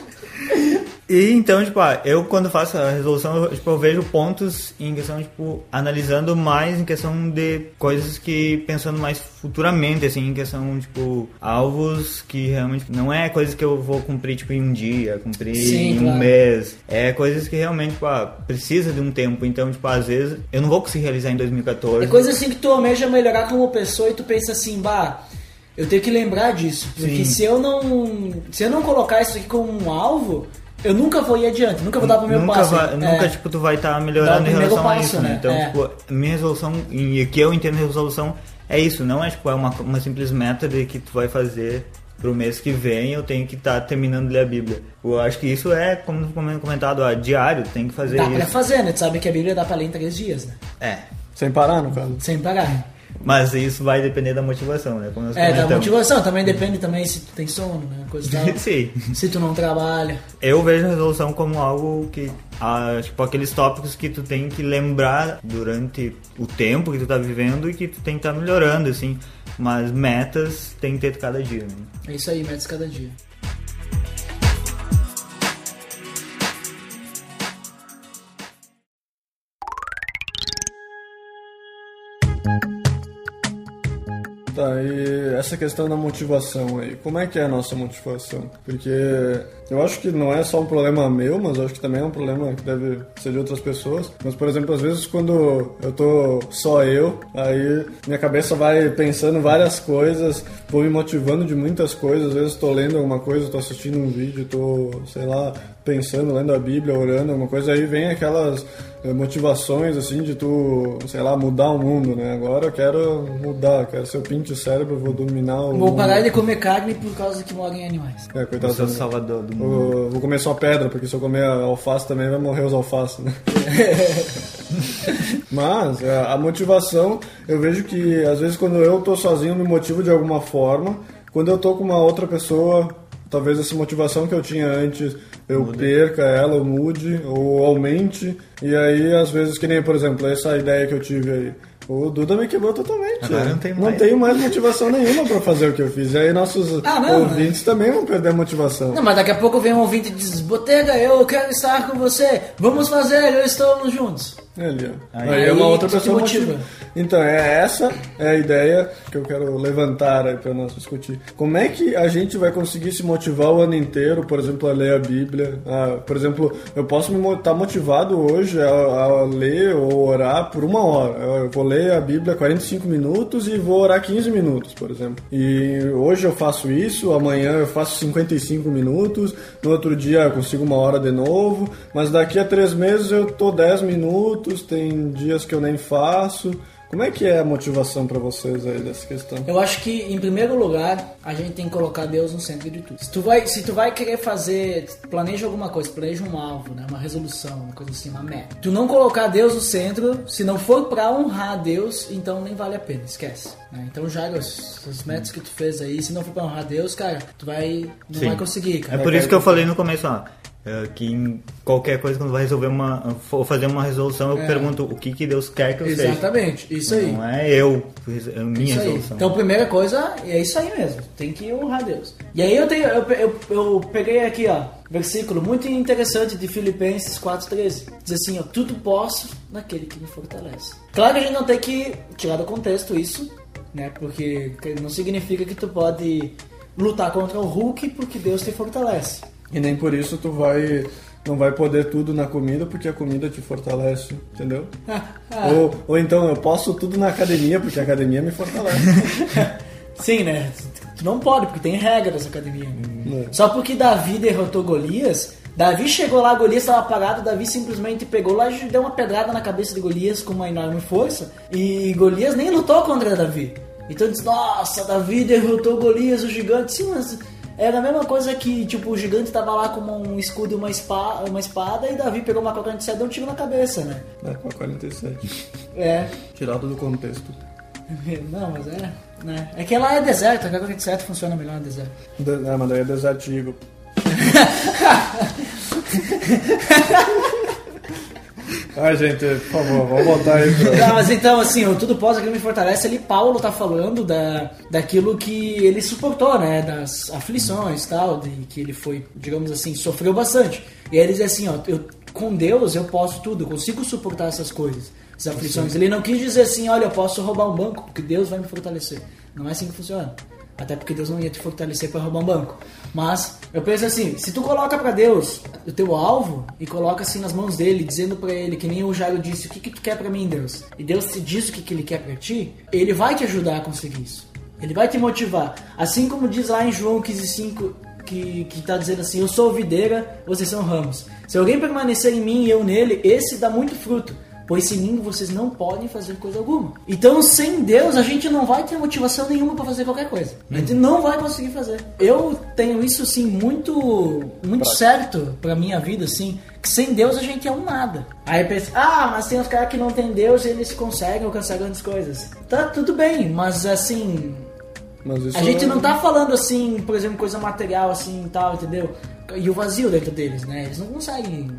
E então, tipo, ah, eu quando faço a resolução, eu, tipo, eu vejo pontos em questão, tipo, analisando mais em questão de coisas que pensando mais futuramente, assim, em questão, tipo, alvos que realmente não é coisas que eu vou cumprir, tipo, em um dia, cumprir
Sim,
em um
claro.
mês. É coisas que realmente, tipo, ah, precisa de um tempo. Então, tipo, às vezes eu não vou conseguir realizar em 2014.
É coisa assim que tu almeja melhorar como pessoa e tu pensa assim, bah, eu tenho que lembrar disso. Porque
Sim.
se eu não. Se eu não colocar isso aqui como um alvo, eu nunca vou ir adiante, nunca vou dar pro meu
nunca
passo.
Vai,
É.
Nunca, tipo, tu vai estar
Dá o
melhorando em relação a
passo,
isso, né?
né?
Então,
É.
tipo, minha resolução, e o que eu entendo de resolução é isso, não é, tipo, é uma, uma simples meta de que tu vai fazer pro mês que vem eu tenho que estar terminando de ler a Bíblia. Eu acho que isso é, como comentado, ó, diário, tem que fazer
Dá pra
isso.
fazer, né? Tu sabe que a Bíblia dá pra ler em três dias, né?
É.
Sem parar, no caso.
Sem parar.
Mas isso vai depender da motivação, né? Como nós
é, da motivação. Também depende também se tu tem sono, né? Coisa tal.
Sim.
Se tu não trabalha.
Eu vejo a resolução como algo que... Tipo, aqueles tópicos que tu tem que lembrar durante o tempo que tu tá vivendo e que tu tem que estar tá melhorando, assim. Mas metas tem que ter cada dia, né?
É isso aí, metas cada dia.
Tá, e essa questão da motivação aí, como é que é a nossa motivação? Porque eu acho que não é só um problema meu, mas acho que também é um problema que deve ser de outras pessoas. Mas, por exemplo, às vezes quando eu tô só eu, aí minha cabeça vai pensando várias coisas, vou me motivando de muitas coisas, às vezes tô lendo alguma coisa, tô assistindo um vídeo, tô, sei lá, pensando, lendo a Bíblia, orando, alguma coisa, aí vem aquelas eh, motivações, assim, de tu, sei lá, mudar o mundo, né? Agora eu quero mudar, quero ser o pinte cérebro, vou dominar o
Vou
mundo.
parar de comer carne por causa que moram em animais.
É, coitado
Eu sou
do-
salvador do mundo.
Vou, vou comer só pedra, porque se eu comer alface também vai morrer os alfaces, né? Mas é, a motivação, eu vejo que às vezes quando eu tô sozinho me motivo de alguma forma, quando eu tô com uma outra pessoa, talvez essa motivação que eu tinha antes eu perca ela, ou mude, ou aumente, e aí às vezes que nem, por exemplo, essa ideia que eu tive aí. O Duda me quebrou totalmente.
Agora
né?
não tem
não
mais.
tenho mais motivação nenhuma pra fazer o que eu fiz. E aí nossos
Ah, não,
ouvintes também vão perder a motivação.
Não, mas daqui a pouco vem um ouvinte e diz: Botega, eu quero estar com você, vamos fazer, eu estamos juntos.
Ali, ó.
Aí-
Aí, é uma outra pessoa
motiva.
motiva. Então, é essa é a ideia que eu quero levantar aí pra nós discutir. Como é que a gente vai conseguir se motivar o ano inteiro, por exemplo, a ler a Bíblia? Ah, por exemplo, eu posso estar tá motivado hoje a, a ler ou orar por uma hora. Eu vou ler a Bíblia 45 minutos e vou orar 15 minutos, por exemplo. E hoje eu faço isso, amanhã eu faço 55 minutos, no outro dia eu consigo uma hora de novo, mas daqui a três meses eu tô 10 minutos, tem dias que eu nem faço. Como é que é a motivação pra vocês aí dessa questão?
Eu acho que, em primeiro lugar, a gente tem que colocar Deus no centro de tudo. Se tu vai, se tu vai querer fazer, planeja alguma coisa, planeja um alvo, né? uma resolução, uma coisa assim, uma meta. Tu não colocar Deus no centro, se não for pra honrar Deus, então nem vale a pena, esquece. né? Então já os, os metas que tu fez aí, se não for pra honrar Deus, cara, tu vai não
Sim.
vai conseguir,
É
cara.
por isso que eu falei no começo, ó, é, que em qualquer coisa, quando vai resolver uma. ou fazer uma resolução, eu
É.
pergunto o que, que Deus quer que eu seja.
Exatamente, isso aí.
Não é eu, é a minha
Isso aí.
resolução.
Então, primeira coisa, é isso aí mesmo. Tem que honrar Deus. E aí eu tenho, eu, eu, eu peguei aqui, ó, versículo muito interessante de Filipenses 4:13. Diz assim, ó, tudo posso naquele que me fortalece. Claro que a gente não tem que tirar do contexto isso, né? Porque não significa que tu pode lutar contra o Hulk porque Deus te fortalece.
E nem por isso tu vai não vai poder tudo na comida porque a comida te fortalece, entendeu? Ou, ou então eu posso tudo na academia porque a academia me fortalece.
Sim, né? Tu não pode, porque tem regra nessa academia.
Né?
Só porque Davi derrotou Golias, Davi chegou lá, Golias estava parado, Davi simplesmente pegou lá e deu uma pedrada na cabeça de Golias com uma enorme força, e Golias nem lutou contra Davi. Então diz, nossa, Davi derrotou Golias, o gigante. Sim, mas era a mesma coisa que, tipo, o gigante tava lá com um escudo e uma espada, uma espada e Davi pegou uma coca de e deu um tiro na cabeça, né?
É, com a 47.
É.
Tirado do contexto.
Não, mas é. Né? É que lá é deserto, a K-47 funciona melhor no deserto.
De- É, mas daí é desertigo. Ai, gente, por favor, vamos voltar aí pra...
Tá, mas então, assim, o Tudo Pós Aquilo Me Fortalece, ali Paulo tá falando da, daquilo que ele suportou, né? Das aflições e tal, de que ele foi, digamos assim, sofreu bastante. E aí ele diz assim, ó, eu, com Deus eu posso tudo, eu consigo suportar essas coisas, essas aflições. Ele não quis dizer assim, olha, eu posso roubar um banco, porque Deus vai me fortalecer. Não é assim que funciona. Até porque Deus não ia te fortalecer para roubar um banco. Mas eu penso assim, se tu coloca para Deus o teu alvo e coloca assim nas mãos dele, dizendo para ele que nem o Jairo disse, o que que tu quer para mim, Deus? E Deus te diz o que que ele quer para ti, ele vai te ajudar a conseguir isso. Ele vai te motivar. Assim como diz lá em João 15:5 que que tá dizendo assim, eu sou videira, vocês são ramos. Se alguém permanecer em mim e eu nele, esse dá muito fruto. Pois sem mim vocês não podem fazer coisa alguma. Então, sem Deus, a gente não vai ter motivação nenhuma para fazer qualquer coisa. A gente não vai conseguir fazer. Eu tenho isso assim muito muito certo pra minha vida assim, que sem Deus a gente é um nada. Aí pensa: "Ah, mas tem os caras que não tem Deus e eles conseguem alcançar grandes coisas". Tá tudo bem, mas assim,
Mas
a gente
é-
não tá falando assim, por exemplo, coisa material assim e tal, entendeu? E o vazio dentro deles, né? Eles não conseguem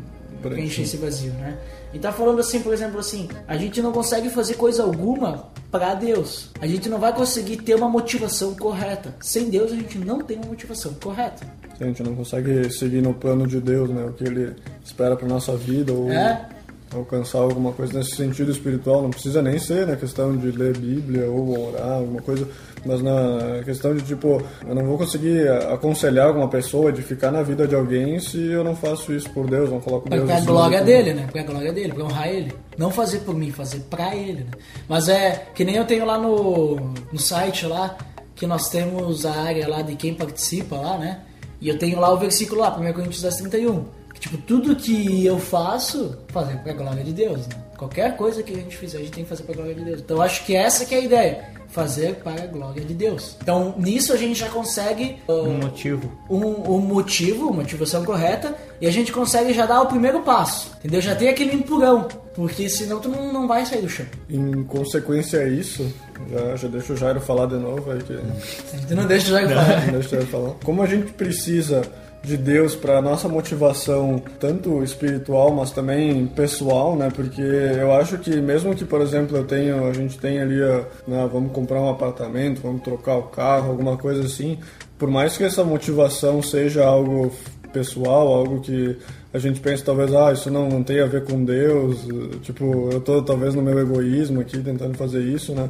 preencher
esse vazio, né? E tá falando assim, por exemplo, assim, a gente não consegue fazer coisa alguma pra Deus. A gente não vai conseguir ter uma motivação correta. Sem Deus a gente não tem uma motivação correta.
A gente não consegue seguir no plano de Deus, né? O que ele espera pra nossa vida ou
É?
Alcançar alguma coisa nesse sentido espiritual, não precisa nem ser na questão de ler Bíblia ou orar, alguma coisa, mas na questão de tipo, eu não vou conseguir aconselhar alguma pessoa, edificar na vida de alguém se eu não faço isso por Deus, não coloco Deus
pra
acima
glória
de tudo.
dele, né? Pra glória dele, pra honrar ele. Não fazer por mim, fazer pra ele, né? Mas é que nem eu tenho lá no, no site lá, que nós temos a área lá de quem participa lá, né? E eu tenho lá o versículo lá, 1 Coríntios 10, 31. Tipo, tudo que eu faço, fazer pra glória de Deus, né? Qualquer coisa que a gente fizer, a gente tem que fazer pra glória de Deus. Então eu acho que essa que é a ideia. Fazer para a glória de Deus. Então, nisso a gente já consegue... uh,
Um motivo.
um, um motivo, motivação correta, e a gente consegue já dar o primeiro passo, entendeu? Já tem aquele empurrão, porque senão tu não, não vai sair do chão.
Em consequência a isso, já, já deixa o Jairo falar de novo aí que
Tu não deixa o Jairo falar.
não deixa o Jairo falar. Como a gente precisa de Deus para nossa motivação, tanto espiritual, mas também pessoal, né? Porque eu acho que mesmo que, por exemplo, eu tenho, a gente tem ali, ó, né, vamos comprar um apartamento, vamos trocar o carro, alguma coisa assim, por mais que essa motivação seja algo pessoal, algo que a gente pensa talvez, ah, isso não, não tem a ver com Deus, tipo, eu tô talvez no meu egoísmo aqui tentando fazer isso, né?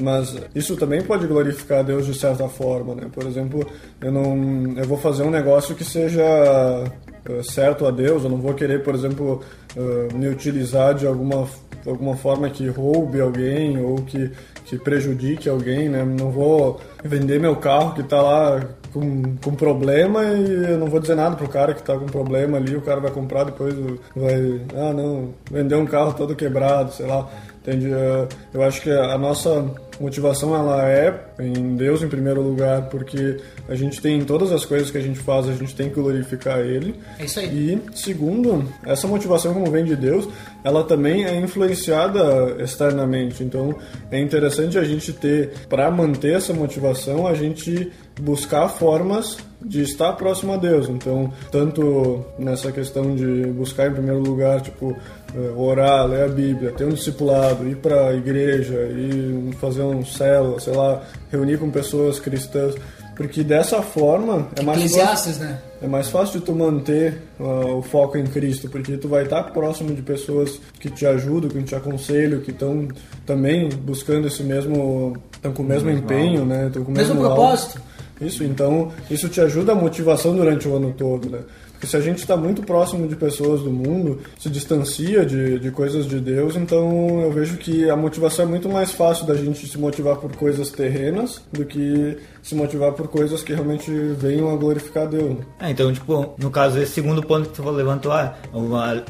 Mas isso também pode glorificar Deus de certa forma, né? Por exemplo, eu não, eu vou fazer um negócio que seja eh, certo a Deus, eu não vou querer, por exemplo, eh, me utilizar de alguma alguma forma que roube alguém ou que, que prejudique alguém, né? Não vou vender meu carro que está lá com, com problema e eu não vou dizer nada pro cara que está com problema ali, o cara vai comprar depois vai, ah não, vender um carro todo quebrado, sei lá. Entende? Eh, Eu acho que a nossa motivação ela é em Deus em primeiro lugar, porque a gente tem em todas as coisas que a gente faz, a gente tem que glorificar Ele.
É isso aí.
E segundo, essa motivação como vem de Deus, ela também é influenciada externamente. Então é interessante a gente ter, para manter essa motivação, a gente buscar formas de estar próximo a Deus. Então, tanto nessa questão de buscar em primeiro lugar, tipo, eh, orar, ler a Bíblia, ter um discipulado, ir para a igreja, ir fazer um célula, sei lá, reunir com pessoas cristãs, porque dessa forma é mais fácil,
né?
é mais fácil de tu manter ah, o foco em Cristo, porque tu vai estar próximo de pessoas que te ajudam, que te aconselham, que estão também buscando esse mesmo, estão com o mesmo empenho, né? Estão com o
Mesmo
mesmo alvo. Isso, então, isso te ajuda a motivação durante o ano todo, né? Porque se a gente está muito próximo de pessoas do mundo, se distancia de, de coisas de Deus, então eu vejo que a motivação é muito mais fácil da gente se motivar por coisas terrenas do que se motivar por coisas que realmente venham a glorificar Deus. né?
É, então, tipo, no caso, esse segundo ponto que tu levantou, ah,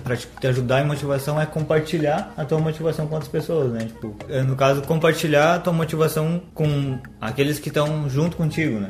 pra te te ajudar em motivação é compartilhar a tua motivação com outras pessoas, né? Tipo, é, no caso, compartilhar a tua motivação com aqueles que estão junto contigo, né?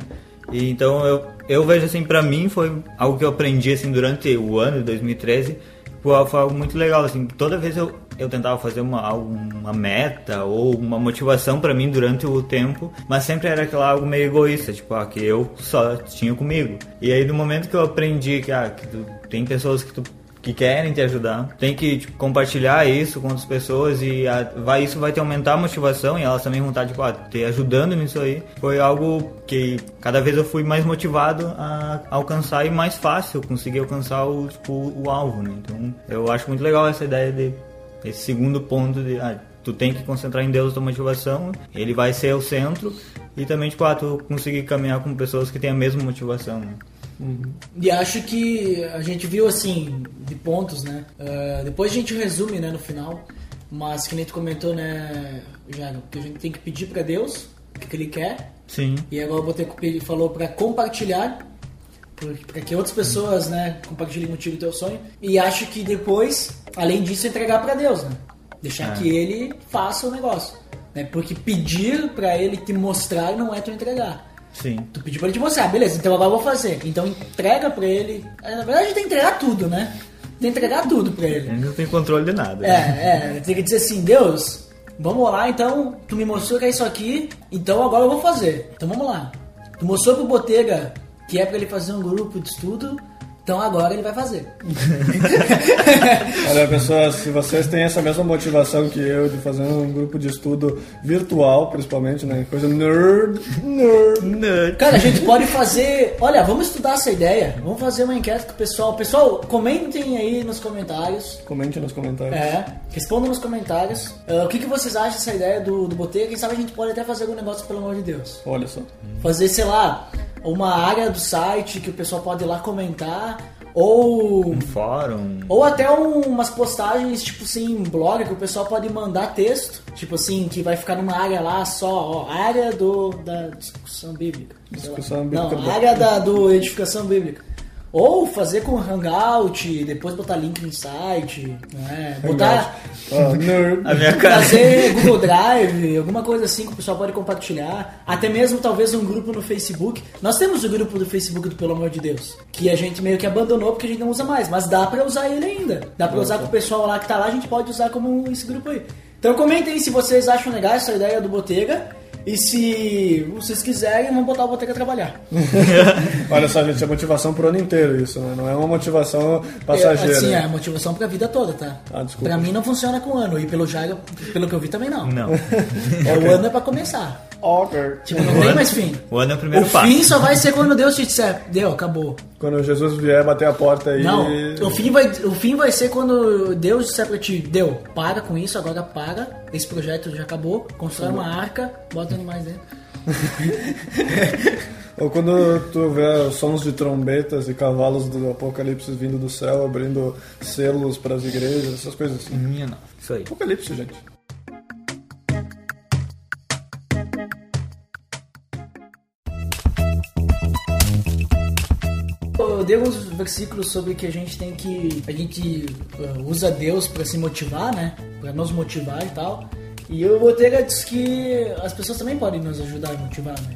E, então, eu, eu vejo assim, pra mim, foi algo que eu aprendi, assim, durante o ano de 2013, foi, algo muito legal, assim, toda vez eu, eu tentava fazer uma, uma meta ou uma motivação pra mim durante o tempo, mas sempre era aquela algo meio egoísta, tipo, ah, que eu só tinha comigo. E aí, no momento que eu aprendi que, ah, que tu, tem pessoas que tu que querem te ajudar. Tem que tipo, compartilhar isso com outras pessoas e a- vai, isso vai te aumentar a motivação e elas também vão estar tipo, ah, te ajudando nisso aí. Foi algo que cada vez eu fui mais motivado a alcançar e mais fácil conseguir alcançar o, tipo, o alvo, né? Então eu acho muito legal essa ideia de esse segundo ponto de ah, tu tem que concentrar em Deus a tua motivação, ele vai ser o centro e também tipo, ah, tu conseguir caminhar com pessoas que têm a mesma motivação. Né?
E acho que a gente viu assim, de pontos, né? Ah, depois a gente resume, né, no final. Mas que nem tu comentou, né, Jairo, que a gente tem que pedir pra Deus o que, que ele quer.
Sim.
E agora o Boteco ele falou pra compartilhar, para que outras pessoas, né, compartilhem contigo o teu sonho. E acho que depois, além disso, entregar pra Deus, né? Deixar
É.
que ele faça o negócio. Né? Porque pedir pra ele te mostrar não é tu entregar.
Sim.
Tu pediu pra ele te mostrar, beleza, então agora eu vou fazer. Então entrega pra ele. Na verdade, tem que entregar tudo, né? Tem que entregar tudo pra ele.
Ele não tem controle de nada. né?
É, é, tem que dizer assim, Deus, vamos lá, então, tu me mostrou que é isso aqui, então agora eu vou fazer. Então vamos lá. Tu mostrou pro Botega que é pra ele fazer um grupo de estudo, Então agora ele vai fazer.
Olha, pessoas, se vocês têm essa mesma motivação que eu de fazer um grupo de estudo virtual, principalmente, né? Coisa nerd, nerd.
Cara, a gente pode fazer. Olha, vamos estudar essa ideia. Vamos fazer uma enquete com o pessoal. Pessoal, comentem aí nos comentários.
Comente nos comentários.
É, respondam nos comentários. Ah, o que, que vocês acham dessa ideia do, do Botega? Quem sabe a gente pode até fazer algum negócio, pelo amor de Deus.
Olha só.
Fazer, sei lá, uma área do site que o pessoal pode ir lá comentar. Ou.
Um fórum.
Ou até um- umas postagens, tipo assim, blog, que o pessoal pode mandar texto. Tipo assim, que vai ficar numa área lá só, ó, área do, da discussão bíblica.
Discussão bíblica
Não, área da do edificação bíblica. Ou fazer com Hangout, depois botar link no site, né? Botar.
Nerd.
A minha cara.
Fazer Google Drive, alguma coisa assim que o pessoal pode compartilhar. Até mesmo talvez um grupo no Facebook. Nós temos o grupo do Facebook do Pelo Amor de Deus, que a gente meio que abandonou porque a gente não usa mais, mas dá pra usar ele ainda. Dá pra usar com o pessoal lá que tá lá, a gente pode usar como esse grupo aí. Então comentem aí se vocês acham legal essa ideia do Botega. E se vocês quiserem, vamos botar o Botega a trabalhar.
Olha só, gente, é motivação pro ano inteiro isso, né? Não é uma motivação passageira.
Assim, é a motivação pra vida toda, tá?
Ah, desculpa.
Pra mim não funciona com ano. E pelo Jairo, pelo que eu vi também não.
Não.
É, O ano é pra começar. Tipo, não tem mais fim.
O ano é o primeiro
o
passo.
fim só vai ser quando Deus te disser, deu, acabou.
Quando Jesus vier bater a porta aí.
Não, o fim, vai, o fim vai ser quando Deus disser pra ti, deu, para com isso, agora para, esse projeto já acabou, constrói uma arca, bota animais dentro.
Ou quando tu vê os sons de trombetas e cavalos do apocalipse vindo do céu, abrindo selos para as igrejas, essas coisas assim.
Minha não. Isso aí.
Apocalipse, gente.
Eu dei alguns versículos sobre que a gente tem que. A gente uh, usa Deus pra se motivar, né? Pra nos motivar e tal. E o Botega diz que as pessoas também podem nos ajudar a motivar, né?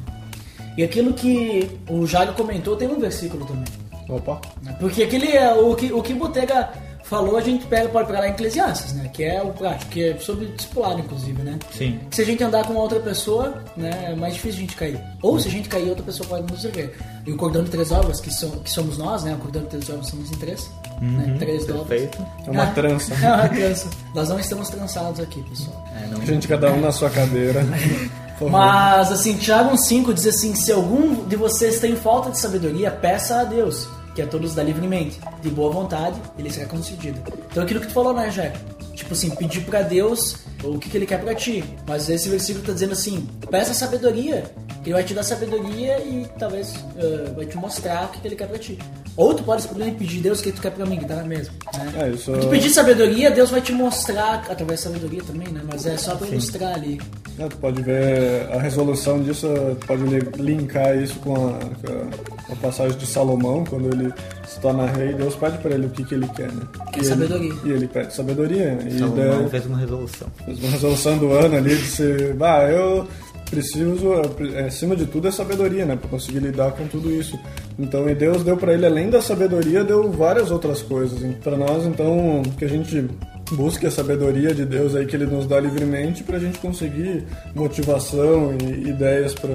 E aquilo que o Jairo comentou tem um versículo também.
Opa.
Porque aquele, é o que o que Botega falou, a gente pega, pode pegar lá em Eclesiastes, né? Que é o prático, que é sobre discipulado, inclusive, né?
Sim.
Se a gente andar com outra pessoa, né, é mais difícil a gente cair. Ou se a gente cair, outra pessoa pode nos erguer. E o cordão de três ovos, que, são, que somos nós, né? O cordão de três ovos somos em três. né? Três dobras.
Perfeito.
É uma
Ah,
trança.
É uma trança. Nós não estamos trançados aqui, pessoal.
É, não.
Gente, cada um na sua cadeira.
Mas, assim, Tiago 5 diz assim: Se algum de vocês tem falta de sabedoria, peça a Deus, que a todos dá livremente, de boa vontade, ele será concedido. Então, aquilo que tu falou, né, Jair? Tipo assim, pedir pra Deus o que, que ele quer pra ti. Mas esse versículo tá dizendo assim: peça sabedoria, que ele vai te dar sabedoria e talvez eh, vai te mostrar o que, que ele quer pra ti. Ou tu pode simplesmente pedir Deus o que tu quer pra mim, que tá na mesma. Né?
É,
Tu pedir sabedoria, Deus vai te mostrar, através da sabedoria também, né? Mas é só pra ilustrar ali.
É, tu pode ver a resolução disso, tu pode li- linkar isso com a, com a- passagem de Salomão, quando ele se torna rei, Deus pede pra ele o que, que ele quer, né?
Que
E ele-
sabedoria.
E ele pede sabedoria. E
Salomão
daí,
fez uma resolução.
Uma resolução do ano ali de ser, bah, eu preciso, é, acima de tudo, é sabedoria, né? Pra conseguir lidar com tudo isso. Então, e Deus deu pra ele, além da sabedoria, deu várias outras coisas. Pra nós, então, que a gente busque a sabedoria de Deus aí que ele nos dá livremente pra gente conseguir motivação e ideias para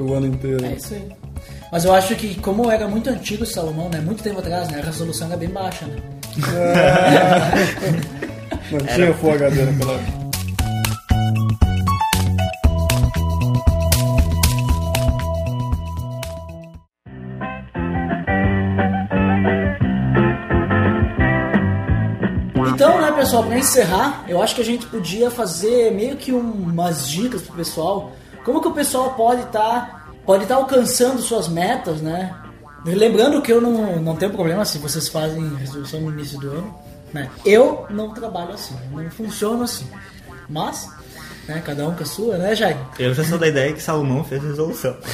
o ano inteiro.
É isso aí. Mas eu acho que, como era muito antigo Salomão, né? Muito tempo atrás, né? A resolução era bem baixa, né?
Não tinha Full HD naquela época.
Pessoal, pra encerrar, eu acho que a gente podia fazer meio que um- umas dicas pro pessoal. Como que o pessoal pode estar pode tá alcançando suas metas, né? Lembrando que eu não, não tenho problema se vocês fazem resolução no início do ano, né? Eu não trabalho assim, não funciono assim. Mas, né, cada um com a sua, né, Jair?
Eu já sou da ideia que Salomão fez resolução.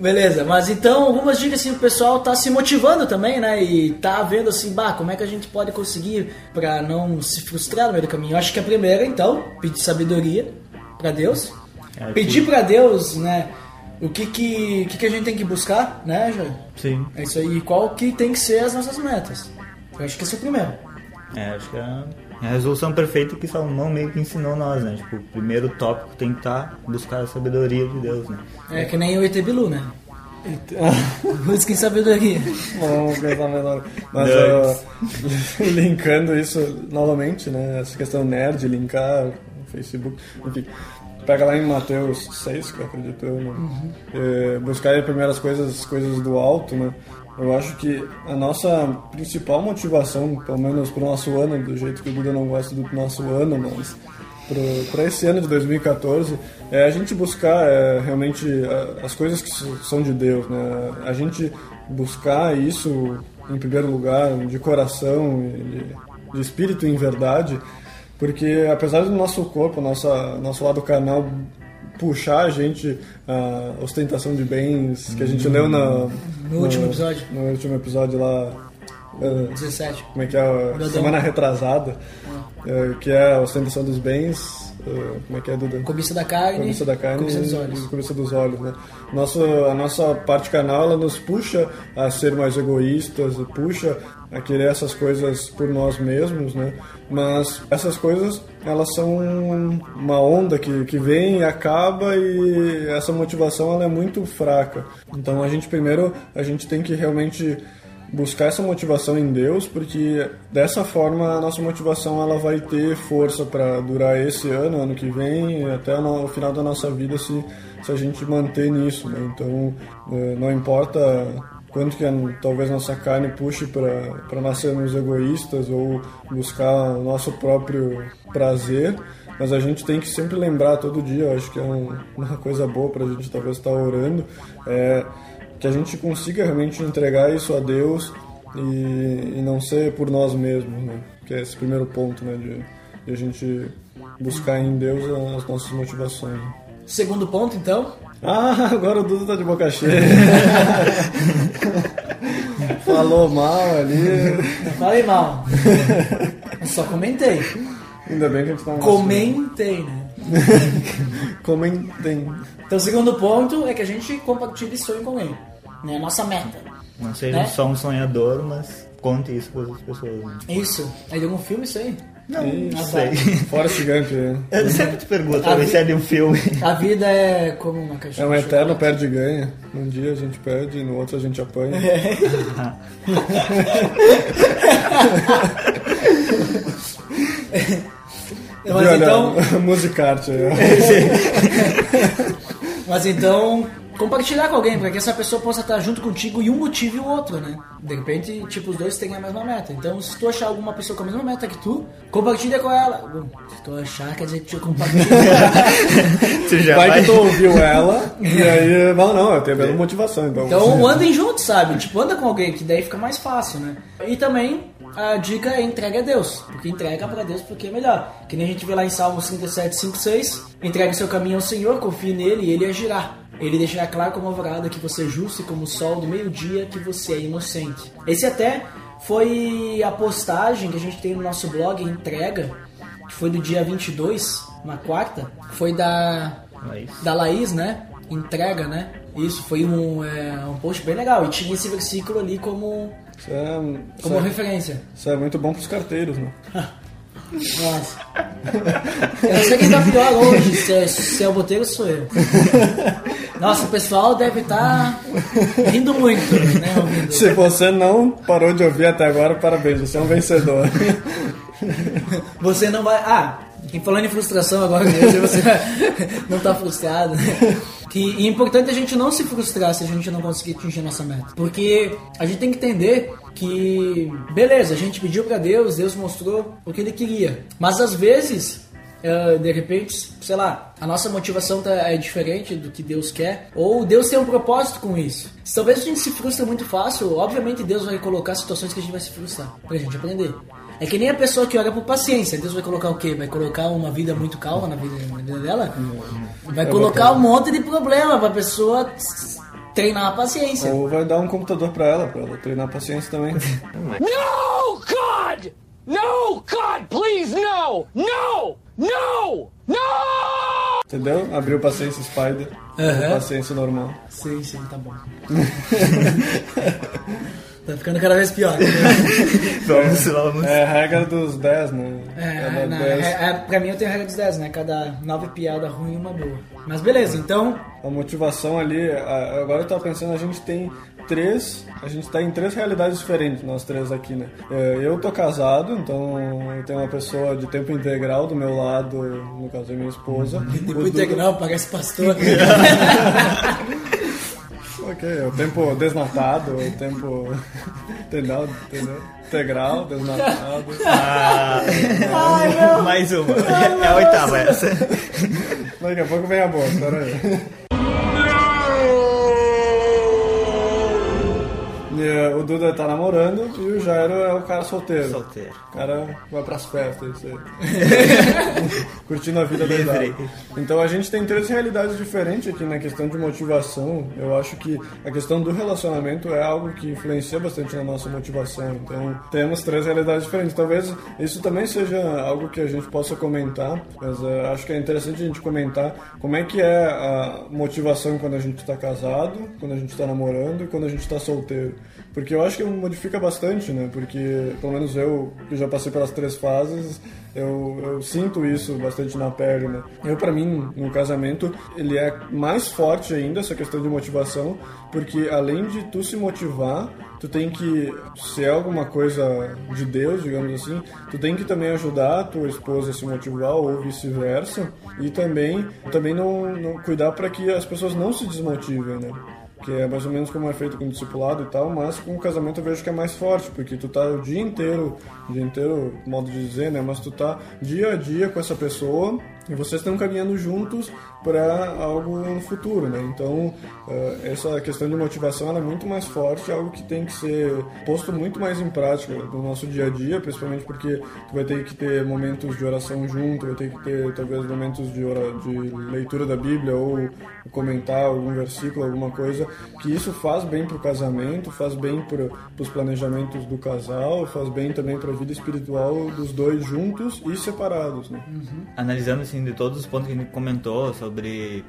Beleza, mas então algumas dicas assim, o pessoal tá se motivando também, né? E tá vendo assim, bah, como é que a gente pode conseguir pra não se frustrar no meio do caminho. Eu acho que a primeira, então, pedir sabedoria pra Deus.
É,
pedir pra Deus, né? O que que, que que a gente tem que buscar, né, Jair?
Sim.
É isso aí. E qual que tem que ser as nossas metas. Eu acho que esse é o primeiro.
É, acho que é é a resolução perfeita que Salomão meio que ensinou nós, né? Tipo, o primeiro tópico tem que estar buscar a sabedoria de Deus, né?
É que nem o ET Bilu, né? Busquem sabedoria.
Vamos pensar melhor. Mas ó, linkando isso novamente, né? Essa questão nerd, linkar o Facebook, enfim. Pega lá em Mateus 6, que eu acredito eu, né? É, buscar as coisas, coisas do alto, né? Eu acho que a nossa principal motivação, pelo menos pro nosso ano, do jeito que o Buda não gosta do nosso ano, mas para esse ano de 2014 é a gente buscar é, realmente as coisas que são de Deus, né? A gente buscar isso em primeiro lugar, de coração, de, de espírito em verdade, porque apesar do nosso corpo, nossa, nosso lado carnal puxar a gente a ostentação de bens que a gente leu na,
No último episódio.
no último episódio lá é,
17.
como é que é, semana retrasada, é, que é a ostentação dos bens, é, como é que é, Duda?
Cobiça da carne.
Cobiça da carne
cobiça dos olhos.
cobiça dos olhos, né? Nosso, a nossa parte carnal, ela nos puxa a ser mais egoístas, puxa a querer essas coisas por nós mesmos, né? Mas essas coisas, elas são uma onda que, que vem e acaba e essa motivação, ela é muito fraca. Então a gente primeiro, a gente tem que realmente buscar essa motivação em Deus, porque dessa forma a nossa motivação ela vai ter força para durar esse ano, ano que vem, até o final da nossa vida se, se a gente manter nisso. Né? Então eh, não importa quanto que talvez nossa carne puxe para nós sermos egoístas ou buscar o nosso próprio prazer, mas a gente tem que sempre lembrar todo dia, eu acho que é um- uma coisa boa para a gente talvez estar orando, é que a gente consiga realmente entregar isso a Deus e, e não ser por nós mesmos, né? Que é esse primeiro ponto, né? De, de a gente buscar em Deus as nossas motivações.
Segundo ponto, então.
Ah, agora o Dudu tá de boca cheia. Falou mal ali.
Falei mal. Só comentei.
Ainda bem que a gente tá
Comentei, né?
Comentem.
Então, o segundo ponto é que a gente compartilhe sonho com alguém. Né? Nossa meta.
Não seja
Né?
só um sonhador, mas conte isso para outras pessoas. Né?
Isso. É de algum filme isso aí?
Não, não
Ah,
sei.
Forrest Gump. né?
Eu sempre te pergunto,
A vi-
seja de um filme.
A vida é como uma caixinha
É um eterno perde e ganha. Um dia a gente perde, no outro a gente apanha.
Mas
Viu,
então,
olha, musicarte.
mas então, compartilhar com alguém, para que essa pessoa possa estar junto contigo e um motive o outro, né? De repente, tipo, os dois têm a mesma meta. Então, se tu achar alguma pessoa com a mesma meta que tu, compartilha com ela. Bom, se tu achar, quer dizer que tu compartilha.
Você já
Vai que tu ouviu ela e aí, não, não, eu tenho a mesma motivação. Então,
Então andem juntos, sabe? Tipo, anda com alguém, que daí fica mais fácil, né? E também a dica é entregue a Deus. Porque entrega pra Deus porque é melhor. Que nem a gente vê lá em Salmos 37, 5, 6. Entregue seu caminho ao Senhor, confie nele e ele agirá. Ele deixará claro como alvorada que você é justo e como o sol do meio-dia que você é inocente. Esse até foi a postagem que a gente tem no nosso blog, entrega, que foi do dia 22, uma quarta. Foi da
Laís.
da Laís, né? Entrega, né? Isso, foi um, é, um post bem legal. E tinha esse versículo ali como,
Isso é, isso
como
é-
referência.
isso é muito bom pros carteiros, né?
Nossa. Eu não sei quem tá pior hoje, se é, se é o boteiro ou sou eu. Nossa, o pessoal deve estar rindo muito, né? Ouvindo.
Se você não parou de ouvir até agora, parabéns, você é um vencedor.
Você não vai. Ah, e falando em frustração agora, mesmo, você não tá frustrado. Que e é importante a gente não se frustrar se a gente não conseguir atingir nossa meta. Porque a gente tem que entender que, beleza, a gente pediu pra Deus, Deus mostrou o que ele queria. Mas às vezes, eh, de repente, sei lá, a nossa motivação tá, é diferente do que Deus quer, ou Deus tem um propósito com isso. Se talvez a gente se frustra muito fácil, obviamente Deus vai colocar situações que a gente vai se frustrar, pra gente aprender. É que nem a pessoa que ora por paciência. Deus vai colocar o quê? Vai colocar uma vida muito calma na vida, na vida dela? Vai colocar um monte de problema pra pessoa treinar a paciência.
Ou vai dar um computador pra ela, pra ela treinar a paciência também.
No, God! No, God, please, no! No! No! No!
Entendeu? Abriu paciência Spider.
Aham.
Paciência normal.
Sim, sim, tá bom. Tá ficando cada vez pior.
Vamos, vamos.
É a regra dos 10, né?
É, na-
10.
é, é, pra mim eu tenho a regra dos 10, né? Cada nove piada ruim e uma boa. Mas beleza, então.
A motivação ali, agora eu tava pensando, a gente tem três, a gente tá em três realidades diferentes, nós três aqui, né? É, Eu tô casado, então eu tenho uma pessoa de tempo integral do meu lado, no caso é minha esposa.
Tempo
Duda-
integral, parece pastor.
Ok, é o tempo desnatado, o tempo. Entendeu? Entendeu? Integral, desnatado.
Ah, mais uma. É a oitava essa.
Daqui a pouco vem a boa, pera eh, o Duda tá namorando e o Jairo é o cara solteiro.
Solteiro.
O cara vai pras festas, isso aí. Curtindo a vida dele. Então a gente tem três realidades diferentes aqui na questão de motivação. Eu acho que a questão do relacionamento é algo que influencia bastante na nossa motivação. Então temos três realidades diferentes. Talvez isso também seja algo que a gente possa comentar, mas eh, acho que é interessante a gente comentar como é que é a motivação quando a gente está casado, quando a gente está namorando e quando a gente está solteiro. Porque eu acho que modifica bastante, né? Porque, pelo menos eu, que já passei pelas três fases, eu, eu sinto isso bastante na pele, né? Eu, pra mim, no casamento, ele é mais forte ainda, essa questão de motivação, porque além de tu se motivar, tu tem que ser alguma coisa de Deus, digamos assim, tu tem que também ajudar a tua esposa a se motivar ou vice-versa, e também, também não, não cuidar para que as pessoas não se desmotivem, né? Que é mais ou menos como é feito com o discipulado e tal, mas com o casamento eu vejo que é mais forte, porque tu tá o dia inteiro, o dia inteiro, modo de dizer, né, mas tu tá dia a dia com essa pessoa e vocês estão caminhando juntos para algo no futuro, né? Então, eh, essa questão de motivação ela é muito mais forte, é algo que tem que ser posto muito mais em prática no nosso dia a dia, principalmente porque tu vai ter que ter momentos de oração junto, vai ter que ter talvez momentos de, ora, de leitura da Bíblia ou comentar algum versículo, alguma coisa, que isso faz bem pro casamento, faz bem para os planejamentos do casal, faz bem também para a vida espiritual dos dois juntos e separados, né?
Analisando assim de todos os pontos que a gente comentou sobre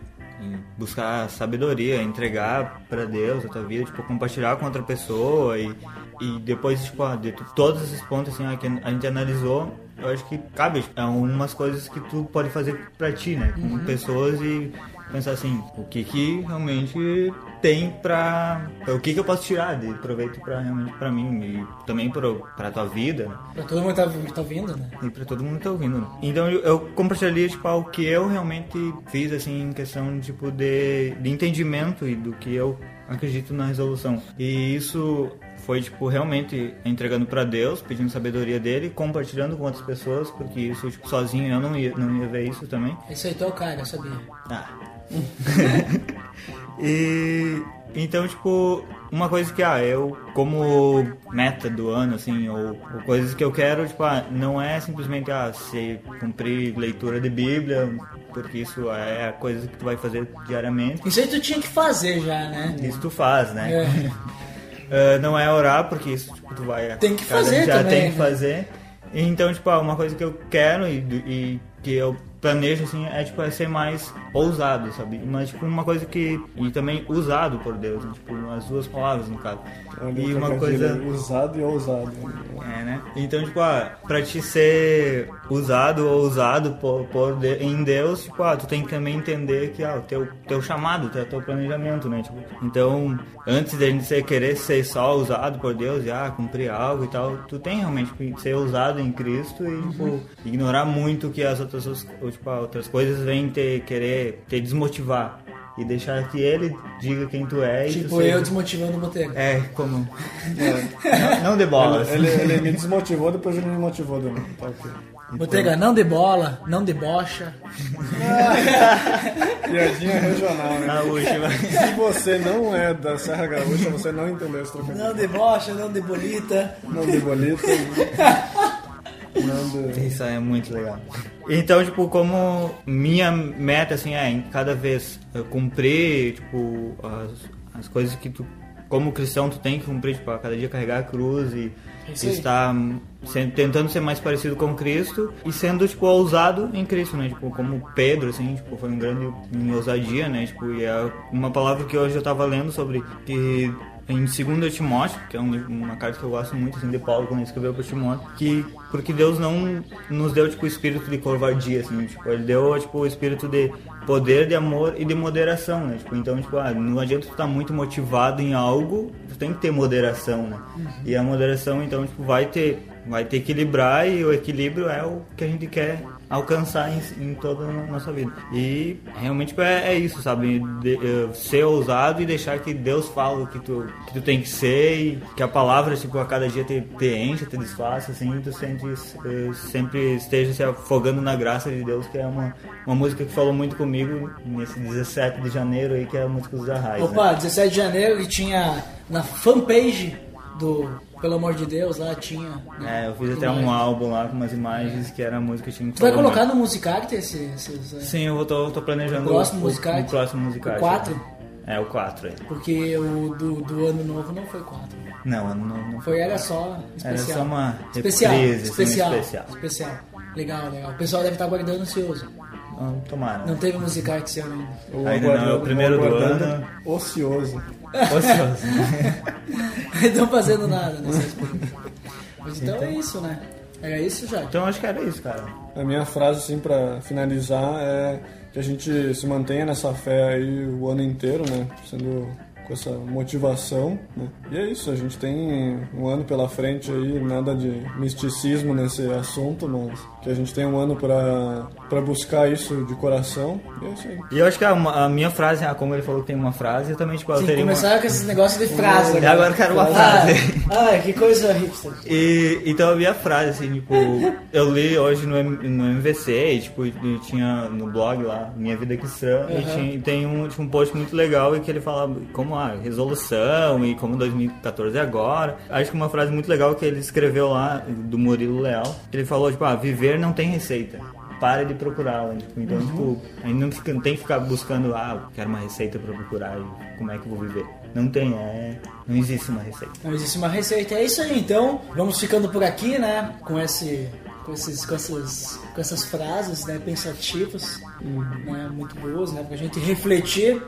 buscar sabedoria, entregar pra Deus a tua vida, tipo, compartilhar com outra pessoa e, e depois, tipo, ah, de todos esses pontos assim, que a gente analisou, eu acho que cabe tipo, algumas coisas que tu pode fazer pra ti, né, com pessoas e pensar assim, o que que realmente tem pra, o que que eu posso tirar de proveito pra realmente pra mim e também pro, pra tua vida, né?
pra todo mundo tá, tá ouvindo, né?
E pra todo mundo que tá ouvindo. né? Então eu, eu compartilharia, tipo, o que eu realmente fiz, assim, em questão, tipo, de, de entendimento e do que eu acredito na resolução. E isso foi, tipo, realmente entregando pra Deus, pedindo sabedoria dele, compartilhando com outras pessoas, porque isso, tipo, sozinho eu não ia, não ia ver isso também.
Esse aí tu é o cara, eu sabia.
Ah. e então, tipo, uma coisa que, ah, eu, como meta do ano, assim, ou, ou coisas que eu quero, tipo, ah, não é simplesmente, ah, se cumprir leitura de Bíblia, porque isso é a coisa que tu vai fazer diariamente.
Isso aí tu tinha que fazer já, né?
Isso tu faz, né?
É.
Ah, não é orar, porque isso tipo, tu vai.
Tem que fazer
já
também,
tem
né?
que fazer. Então, tipo, ah, uma coisa que eu quero e, e que eu planejo, assim, é, tipo, é ser mais ousado, sabe? Mas, tipo, uma coisa que... E também usado por Deus, né? Tipo, as duas palavras, no caso.
Olha
E uma coisa...
aí, Usado e ousado.
É, né? Então, tipo, ah, pra te ser usado ou usado por, por de- em Deus, tipo, ah, tu tem que também entender que, ah, o teu, teu chamado, o teu, teu planejamento, né? Tipo, então, antes de a gente ser, querer ser só usado por Deus e, ah, cumprir algo e tal, tu tem realmente que ser usado em Cristo e, tipo, ignorar muito que as outras, ou, tipo, ah, outras coisas vêm te querer te desmotivar. E deixar que ele diga quem tu é e tu
Tipo,
seja-
eu desmotivando o Botega.
É, como... Não, não de bolas.
Ele, ele me desmotivou, depois ele me motivou de novo. Tá ok.
Botega, não de bola, não debocha.
Piadinha regional, né?
A última.
Se você não é da Serra Gaúcha, você não entendeu esse trocadilho.
Não debocha, não de bolita.
Não de bolita. Não de...
Isso é muito legal. Então, tipo, como minha meta, assim, é em cada vez eu cumprir, tipo, as, as coisas que tu, como cristão, tu tem que cumprir, tipo, a cada dia carregar a cruz e, E
aí.
estar sendo- tentando ser mais parecido com Cristo e sendo, tipo, ousado em Cristo, né? Tipo, como Pedro, assim, tipo, foi um grande ousadia, né? Tipo, e é uma palavra que hoje eu tava lendo sobre que em 2 Timóteo, que é um uma carta que eu gosto muito assim, de Paulo quando ele escreveu para Timóteo, que porque Deus não nos deu tipo o espírito de covardia assim, tipo, ele deu tipo o espírito de poder, de amor e de moderação, né? Tipo, então, tipo, ah, não adianta tu estar muito motivado em algo, tu tem que ter moderação, né? E a moderação então, tipo, vai ter vai ter equilibrar e o equilíbrio é o que a gente quer alcançar em, em toda a nossa vida. E realmente é, é isso, sabe? De- ser ousado e deixar que Deus fale o que tu, que tu tem que ser e que a palavra, tipo, a cada dia te, te enche, te desfaça, assim, e tu sente, eh, sempre esteja se afogando na graça de Deus, que é uma, uma música que falou muito comigo nesse 17 de janeiro aí, que é a música dos Arrais.
Opa,
né?
17 de janeiro que tinha na fanpage do Pelo Amor de Deus, lá tinha. né,
É, eu fiz até um álbum lá com umas imagens que era a música que tinha
Tu vai colocar
mais.
no Musicarte esses. esses, é,
Sim, eu tô, tô planejando
O próximo
o,
Musicarte?
o próximo.
O quatro?
É, o 4 aí.
Porque o do, do ano novo não foi 4.
Não, não, não
Foi, era só especial.
Era só uma
especial,
reprise, assim,
especial,
especial.
especial. Legal, legal. O pessoal deve estar aguardando ansioso.
Não, tomara.
Não teve Musicarte esse ano ainda.
O
Ainda não, é o primeiro do ano.
Ocioso.
Ocioso.
Não estão fazendo nada nessa experiência. Mas então, é isso, né? Era isso já.
então acho que era isso, cara.
A minha frase, assim, pra finalizar é que a gente se mantenha nessa fé aí o ano inteiro, né? Sendo essa motivação, né? E é isso, a gente tem um ano pela frente aí, nada de misticismo nesse assunto, mas que a gente tem um ano pra, pra buscar isso de coração. E é isso aí.
E eu acho que a, a minha frase, ah, como ele falou que tem uma frase, eu também, tipo, eu teria uma...
começaram com esses negócios de frase.
E agora eu quero uma
Ah,
frase.
ah, que coisa hipster.
E, então a minha frase, assim, tipo, eu li hoje no, M- no MVC, e, tipo, e tinha no blog lá, Minha Vida Cristã, e, tinha, e tem um, tipo, um post muito legal e que ele fala como a resolução e como 2014 é agora. Acho que uma frase muito legal que ele escreveu lá, do Murilo Leal, ele falou, tipo, ah, viver não tem receita. Pare de procurá-la. Tipo, então, tipo, a gente não, fica- não tem que ficar buscando, ah, quero uma receita pra procurar e como é que eu vou viver. Não tem, é. Não existe uma receita.
Não existe uma receita. É isso aí, então. Vamos ficando por aqui, né? Com esse. Com, esses, com, essas, com essas frases né, pensativas, né, muito boas, né, pra gente refletir,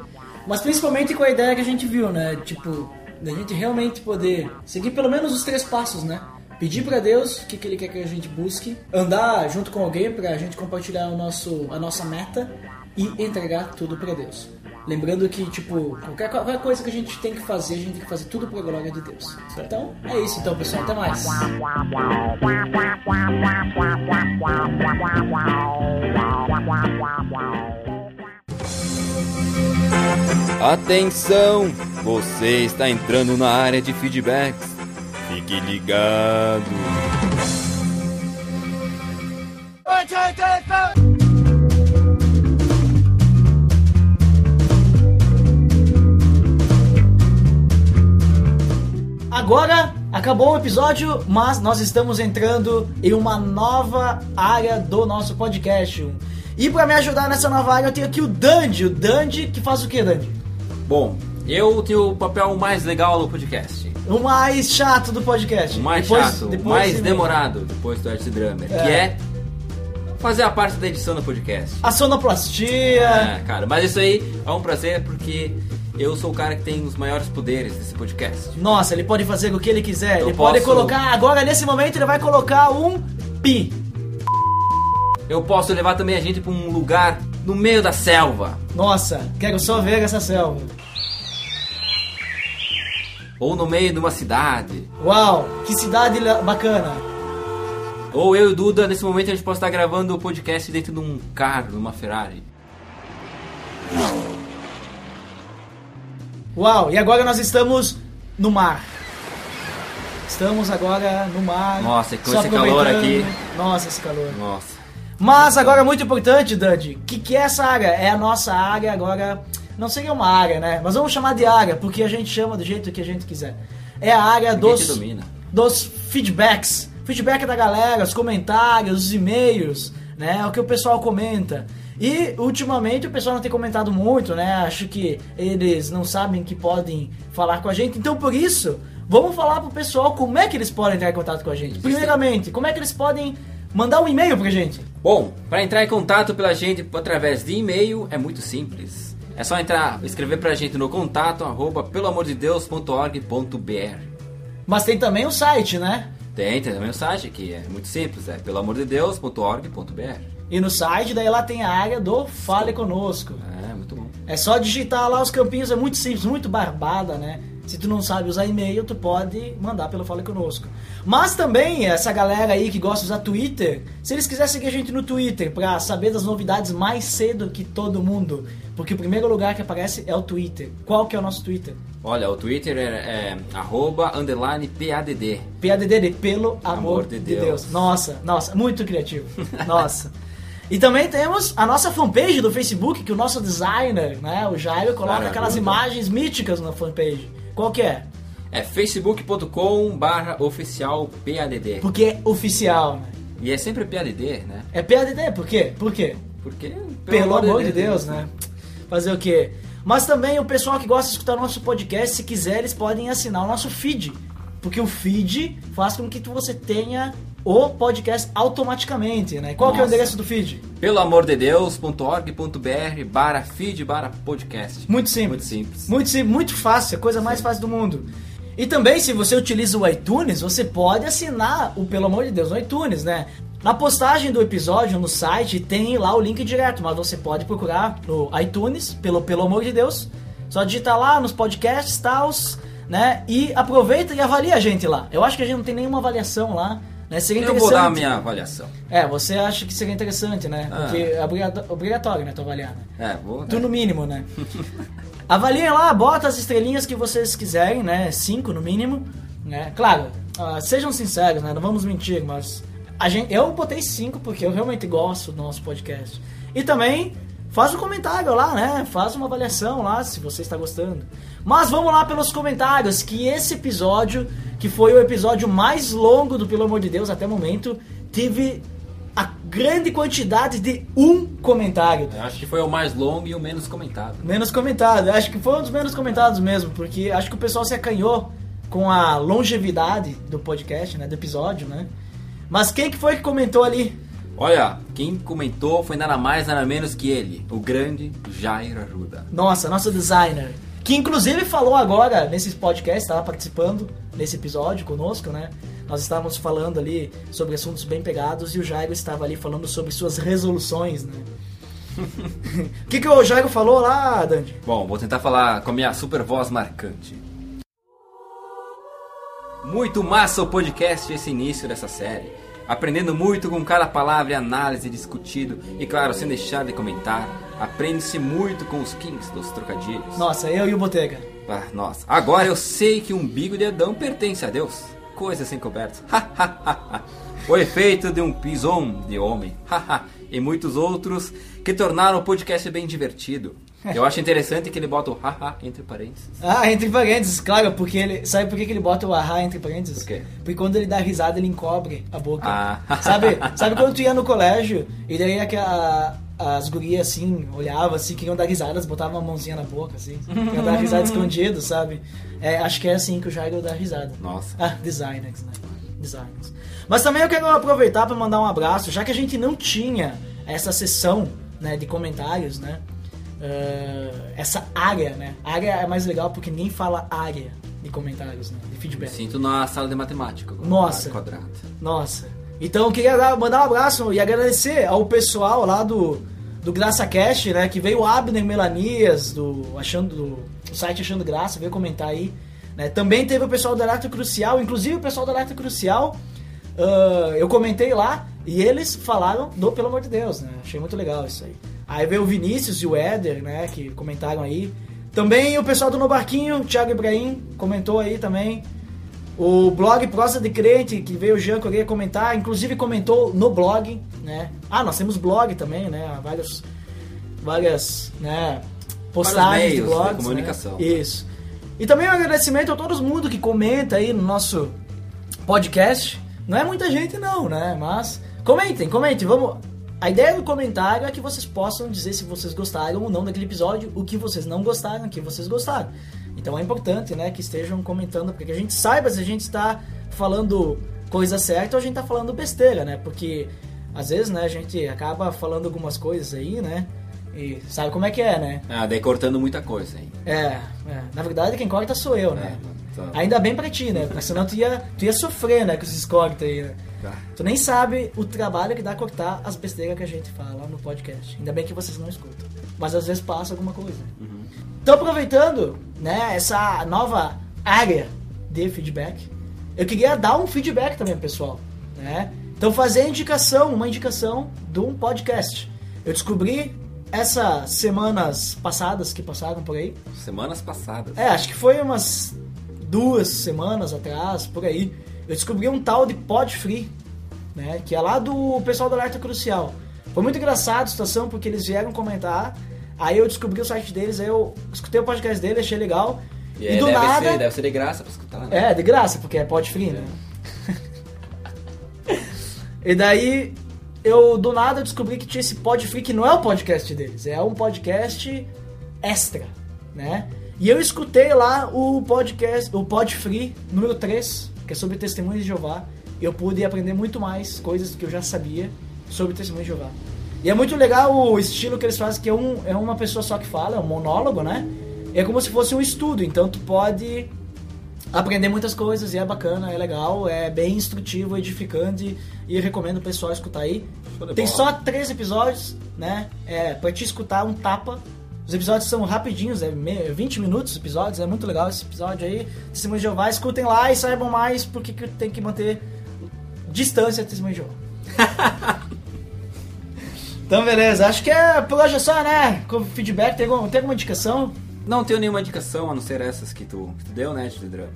mas principalmente com a ideia que a gente viu, né, tipo, da gente realmente poder seguir pelo menos os três passos, né, pedir pra Deus o que, que Ele quer que a gente busque, andar junto com alguém pra gente compartilhar o nosso, a nossa meta e entregar tudo pra Deus. Lembrando que, tipo, qualquer, qualquer coisa que a gente tem que fazer, a gente tem que fazer tudo pra glória de Deus. Então, é isso então, pessoal. Até mais.
Atenção! Você está entrando na área de feedbacks. Fique ligado.
Agora acabou o episódio, mas nós estamos entrando em uma nova área do nosso podcast. E pra me ajudar nessa nova área, eu tenho aqui o Dandy. O Dandy que faz o que, Dandy?
Bom, eu tenho o papel mais legal no podcast.
O mais chato do podcast.
O mais
Depois-
chato, o
depois
mais
de-
demorado depois do Art Drummer, que é fazer a parte da edição do podcast.
A sonoplastia.
É, cara, mas isso aí é um prazer porque eu sou o cara que tem os maiores poderes desse podcast.
Nossa, ele pode fazer o que ele quiser.
Eu
ele pode
posso-
colocar, agora nesse momento, ele vai colocar um pi.
Eu posso levar também a gente pra um lugar no meio da selva.
Nossa, quero só ver essa selva.
Ou no meio de uma cidade.
Uau, que cidade bacana.
Ou eu e o Duda, nesse momento, a gente pode estar gravando o podcast dentro de um carro, numa Ferrari.
Uau, e agora nós estamos no mar. Estamos agora no mar.
Nossa, com esse calor aqui.
Nossa, esse calor.
Nossa.
Mas agora muito importante, Dandy, o que, que é essa área? É a nossa área agora. Não seria uma área, né? Mas vamos chamar de área, porque a gente chama do jeito que a gente quiser. É a área dos, dos feedbacks. Feedback da galera, os comentários, os e-mails, né? O que o pessoal comenta. E ultimamente o pessoal não tem comentado muito, né? Acho que eles não sabem que podem falar com a gente. Então por isso, vamos falar pro pessoal como é que eles podem entrar em contato com a gente. Primeiramente, como é que eles podem mandar um e-mail pra gente?
Bom, para entrar em contato pela gente através de e-mail é muito simples. É só entrar, escrever pra gente no contato, arroba, peloamordedeus.org.br.
Mas tem também o site, né?
Tem, tem também o site, que é muito simples, é peloamordedeus.org.br.
E no site, daí lá tem a área do Fale Conosco.
É, muito bom.
É só digitar lá os campinhos, é muito simples, muito barbada, né? Se tu não sabe usar e-mail, tu pode mandar pelo Fale Conosco. Mas também, essa galera aí que gosta de usar Twitter, se eles quiserem seguir a gente no Twitter pra saber das novidades mais cedo que todo mundo, porque o primeiro lugar que aparece é o Twitter. Qual que é o nosso Twitter?
Olha, o Twitter é, é arroba, underline, PADD.
PADD, pelo amor,
Amor
de
de
Deus.
Deus.
Nossa, nossa, muito criativo. Nossa. E também temos a nossa fanpage do Facebook, que o nosso designer, né, o Jairo, coloca
Maravilha.
aquelas imagens míticas na fanpage. Qual que é?
É facebook.com barra oficial PADD.
Porque é oficial, né?
E é sempre PADD, né?
É PADD, por quê? Por quê?
Porque,
Pelo, amor de Deus, né? Fazer o quê? Mas também o pessoal que gosta de escutar nosso podcast, se quiser, eles podem assinar o nosso feed. Porque o feed faz com que tu- você tenha o podcast automaticamente, né? Qual que é o endereço do feed?
Pelo amor de Deus.org.br barra feed barra podcast.
Muito simples.
Muito simples.
Muito muito fácil, a coisa mais fácil do mundo. E também, se você utiliza o iTunes, você pode assinar o Pelo Amor de Deus no iTunes, né? Na postagem do episódio no site tem lá o link direto, mas você pode procurar no iTunes, pelo Pelo Amor de Deus. Só digitar lá nos podcasts, tals, né? E aproveita e avalia a gente lá. Eu acho que a gente não tem nenhuma avaliação lá, né? Seria
Eu vou dar a minha avaliação.
É, você acha que seria interessante, né?
Ah.
Porque é obrigatório, né? Tu avaliar, né?
É, vou.
Tu no mínimo, né? Avaliem lá, bota as estrelinhas que vocês quiserem, né? Cinco no mínimo, né? Claro, ah, sejam sinceros, né? Não vamos mentir, mas a gente, eu botei cinco porque eu realmente gosto do nosso podcast. E também faz um comentário lá, né? Faz uma avaliação lá se você está gostando. Mas vamos lá pelos comentários, que esse episódio, que foi o episódio mais longo do Pelo Amor de Deus até o momento, teve a grande quantidade de um comentário.
Eu acho que foi o mais longo e o menos comentado.
Menos comentado. Acho que foi um dos menos comentados mesmo, porque acho que o pessoal se acanhou com a longevidade do podcast, né? Do episódio, né? Mas quem que foi que comentou ali?
Olha, quem comentou foi nada mais, nada menos que ele, o grande Jair Ajuda.
Nossa, nosso designer. Que inclusive falou agora nesse podcast, estava participando nesse episódio conosco, né? Nós estávamos falando ali sobre assuntos bem pegados e o Jairo estava ali falando sobre suas resoluções, né? O que, que o Jairo falou lá, Dandy?
Bom, vou tentar falar com a minha super voz marcante. Muito massa o podcast esse início dessa série. Aprendendo muito com cada palavra e análise discutido e claro, sem deixar de comentar. Aprende-se muito com os kings dos trocadilhos.
Nossa, eu e o Botega.
Ah, nossa. Agora eu sei que o umbigo de Adão pertence a Deus. Coisa sem cobertas. o efeito de um pison de homem. e muitos outros que tornaram o podcast bem divertido. Eu acho interessante que ele bota o haha entre parênteses.
Ah, entre parênteses, claro, porque ele. Sabe por que que ele bota o ahá entre parênteses?
Por quê?
Porque quando ele dá risada, ele encobre a boca.
Ah.
Sabe, sabe quando tu ia no colégio e daí aquela, as gurias assim, olhavam assim, queriam dar risada, elas botavam uma mãozinha na boca, assim, queriam dar risada escondido, sabe? É, acho que é assim que o Jairo dá risada.
Nossa.
Ah, designers, né? Designers. Mas também eu quero aproveitar para mandar um abraço, já que a gente não tinha essa sessão né, de comentários, né? Eh, essa área, né? Área é mais legal porque ninguém fala área de comentários, né? De
Me
feedback.
sinto na sala de matemática.
Nossa.
Quadrado.
Nossa. Então eu queria dar- mandar um abraço e agradecer ao pessoal lá do, do Graça Cast, né? Que veio o Abner Melanias, do, achando, do, do site Achando Graça, veio comentar aí. Né? Também teve o pessoal do Alerta Crucial, inclusive o pessoal do Alerta Crucial, ah, eu comentei lá e eles falaram do Pelo Amor de Deus, né? Achei muito legal isso aí. Aí veio o Vinícius e o Éder, né? Que comentaram aí. Também o pessoal do No Barquinho, o Thiago Ibrahim, comentou aí também. O blog Prosa de Crente, que veio o Jean Correia comentar, inclusive comentou no blog, né? Ah, nós temos blog também, né? Vários, várias, né? Postagens de
meios de
blogs.
comunicação.
Né? Isso. E também um agradecimento a todo mundo que comenta aí no nosso podcast. Não é muita gente não, né? Mas comentem, comentem, vamos. A ideia do comentário é que vocês possam dizer se vocês gostaram ou não daquele episódio, o que vocês não gostaram, o que vocês gostaram. Então é importante, né, que estejam comentando, porque a gente saiba se a gente está falando coisa certa ou a gente está falando besteira, né? Porque às vezes, né, a gente acaba falando algumas coisas aí, né? E sabe como é que é, né?
Ah, daí cortando muita coisa, hein?
É, é. na verdade quem corta sou eu, né?
É, tá.
Ainda bem pra ti, né? Porque senão tu ia, tu ia sofrer, né, com esses cortes aí, né?
Tá.
Tu nem sabe o trabalho que dá cortar as besteiras que a gente fala no podcast. Ainda bem que vocês não escutam. Mas às vezes passa alguma coisa. Então, aproveitando, né, essa nova área de feedback, eu queria dar um feedback também, pessoal, né? Então, fazer indicação, uma indicação de um podcast. Eu descobri essas semanas passadas que passaram por aí,
Semanas passadas.
é, acho que foi umas duas semanas atrás, por aí. Eu descobri um tal de Pod Free, né? Que é lá do pessoal do Alerta Crucial. Foi muito engraçado a situação, porque eles vieram comentar. Aí eu descobri o site deles, aí eu escutei o podcast dele, achei legal.
E,
E, do
deve,
nada.
ser, deve ser de graça pra escutar, né?
É, de graça, porque é pod free, né? e daí, eu do nada descobri que tinha esse pod free, que não é o podcast deles, é um podcast extra, né? E eu escutei lá o podcast, o pod free número 3, que é sobre testemunhos de Jeová. Eu pude aprender muito mais coisas do que eu já sabia sobre testemunhos de Jeová. E é muito legal o estilo que eles fazem, que é, um, é uma pessoa só que fala, é um monólogo, né? É como se fosse um estudo, então tu pode aprender muitas coisas e é bacana, é legal, é bem instrutivo, edificante e recomendo o pessoal escutar aí. Tem só três episódios, né? É, pra te escutar um tapa. Os episódios são rapidinhos, é me- 20 minutos os episódios, é muito legal esse episódio aí. Testemunho de Jeová, escutem lá e saibam mais porque que tem que manter distância do Testemunho de Jeová. então beleza, acho que é por hoje é só, né? Com feedback, tem alguma, tem alguma indicação?
Não tenho nenhuma indicação, a não ser essas que tu, que tu deu, né, de Drummer.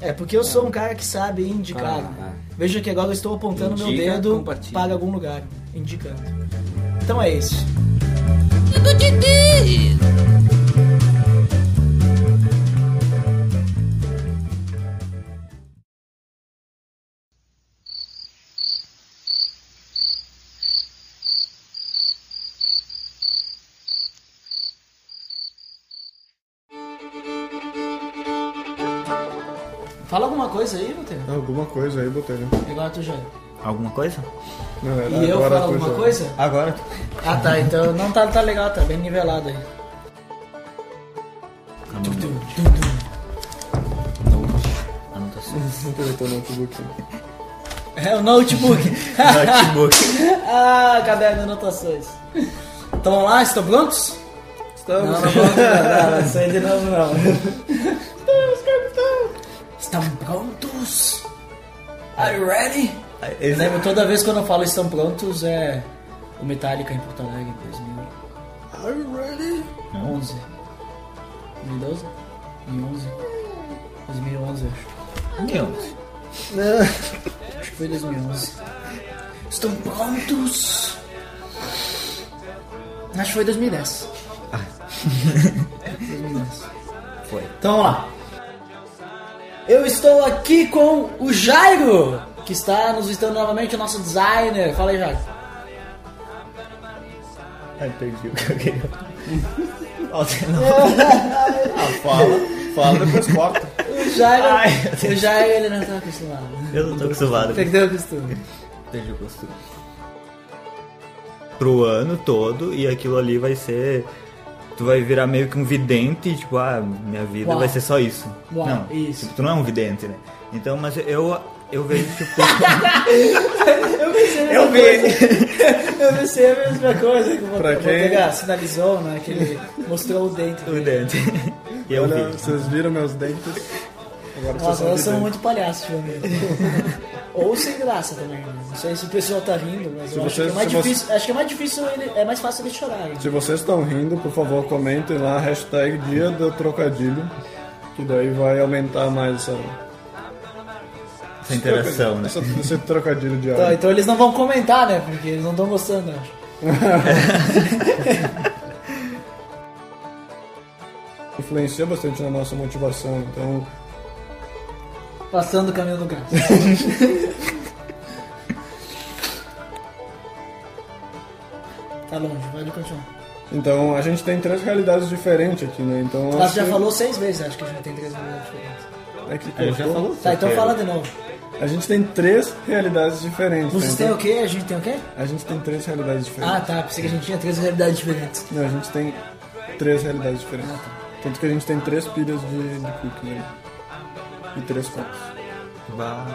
É, porque eu sou um cara que sabe indicar.
Ah, ah.
Veja que agora eu estou apontando meu
Indica,
dedo
compartilha.
para algum lugar, indicando. Então é isso.
Deus.
Fala alguma coisa aí, Matheus.
Alguma coisa aí, botei. né?
Agora tu já.
Alguma coisa?
Não, era
E eu falo alguma
já.
coisa?
Agora.
Ah tá, então não tá, tá legal, tá bem nivelado aí.
Notebook.
É o notebook.
Notebook.
ah, caderno de anotações. Então vamos lá, estão prontos?
Estamos.
Não, não vamos, não, não, isso aí de novo não. Estão prontos? Are you ready? Eu lembro toda vez quando eu falo estão prontos é o Metallica em Porto Alegre em 2011.
Are you ready?
2012? 2011? 2011 eu acho.
Meu.
Acho que foi 2011. Estão prontos? Acho que foi 2010. 2010.
Foi.
Então vamos lá. Eu estou aqui com o Jairo, que está nos visitando novamente, o nosso designer. Fala aí, Jairo.
Ai, perdi o que eu queria.
Ah, fala. Fala, depois corta.
O Jairo,
Ai,
o Jairo ele não está acostumado.
Eu não tô acostumado.
Perdeu o costume.
Desde o costume. Pro ano todo e aquilo ali vai ser. Tu vai virar meio que um vidente, tipo, ah, minha vida
Uau.
vai ser só isso.
Uau,
não,
isso.
Tipo, tu não é um vidente, né? Então, mas eu, eu vejo, tipo.
Eu pensei a
Eu vi.
coisa. Eu pensei a mesma coisa. Que o Botega sinalizou, né? Que ele mostrou o dente.
o vidente. E eu
Olha,
vi.
vocês viram meus dentes? Agora vocês
Nossa, somos
videntes.
muito palhaços, ultimamente. Ou sem graça também. né? Não sei se o pessoal tá rindo, mas eu
Se
acho que é
vocês-
mais
se você-
difícil. Acho que é mais difícil, ele, é mais fácil ele chorar.
Se vocês estão rindo, por favor, comentem lá, hashtag dia do trocadilho. Que daí vai aumentar mais essa,
Essa interação, né?
essa, esse trocadilho
Então,
diário.
então eles não vão comentar, né? Porque eles não estão gostando, eu acho.
Influencia bastante na nossa motivação, então
Passando o caminho do gato. tá longe, pode continuar.
Então a gente tem três realidades diferentes aqui, né? Então acho
já
que-
falou seis vezes, acho que já tem três minutos diferentes.
É que
A gente já
cortou.
falou.
Tá, então fala de novo.
A gente tem três realidades diferentes.
Vocês
tá?
têm
Então,
o quê? A gente tem o quê?
A gente tem três realidades diferentes.
Ah, tá. Pensei que a gente tinha três realidades diferentes.
Não, a gente tem três realidades diferentes.
Ah, tá.
Tanto que a gente tem três pilhas de, de cookies aí. E três copos.
Bah,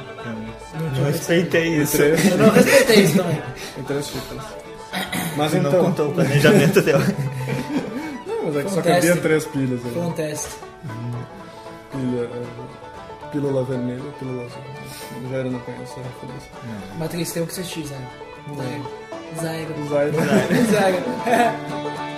eu não respeitei isso.
três,
Eu não respeitei isso também.
e três xícaras. Mas
Você não
então.
contou o planejamento dela.
Não, mas é que só
Foi um
cabia três pilhas
Foi
aí.
um teste.
Pilha, é, pílula vermelha, pílula azul. O Jairo não conhece a referência.
Matrix tem o que assistir, Zaga. Zaga. Zaga.
Jairo.
Zaga.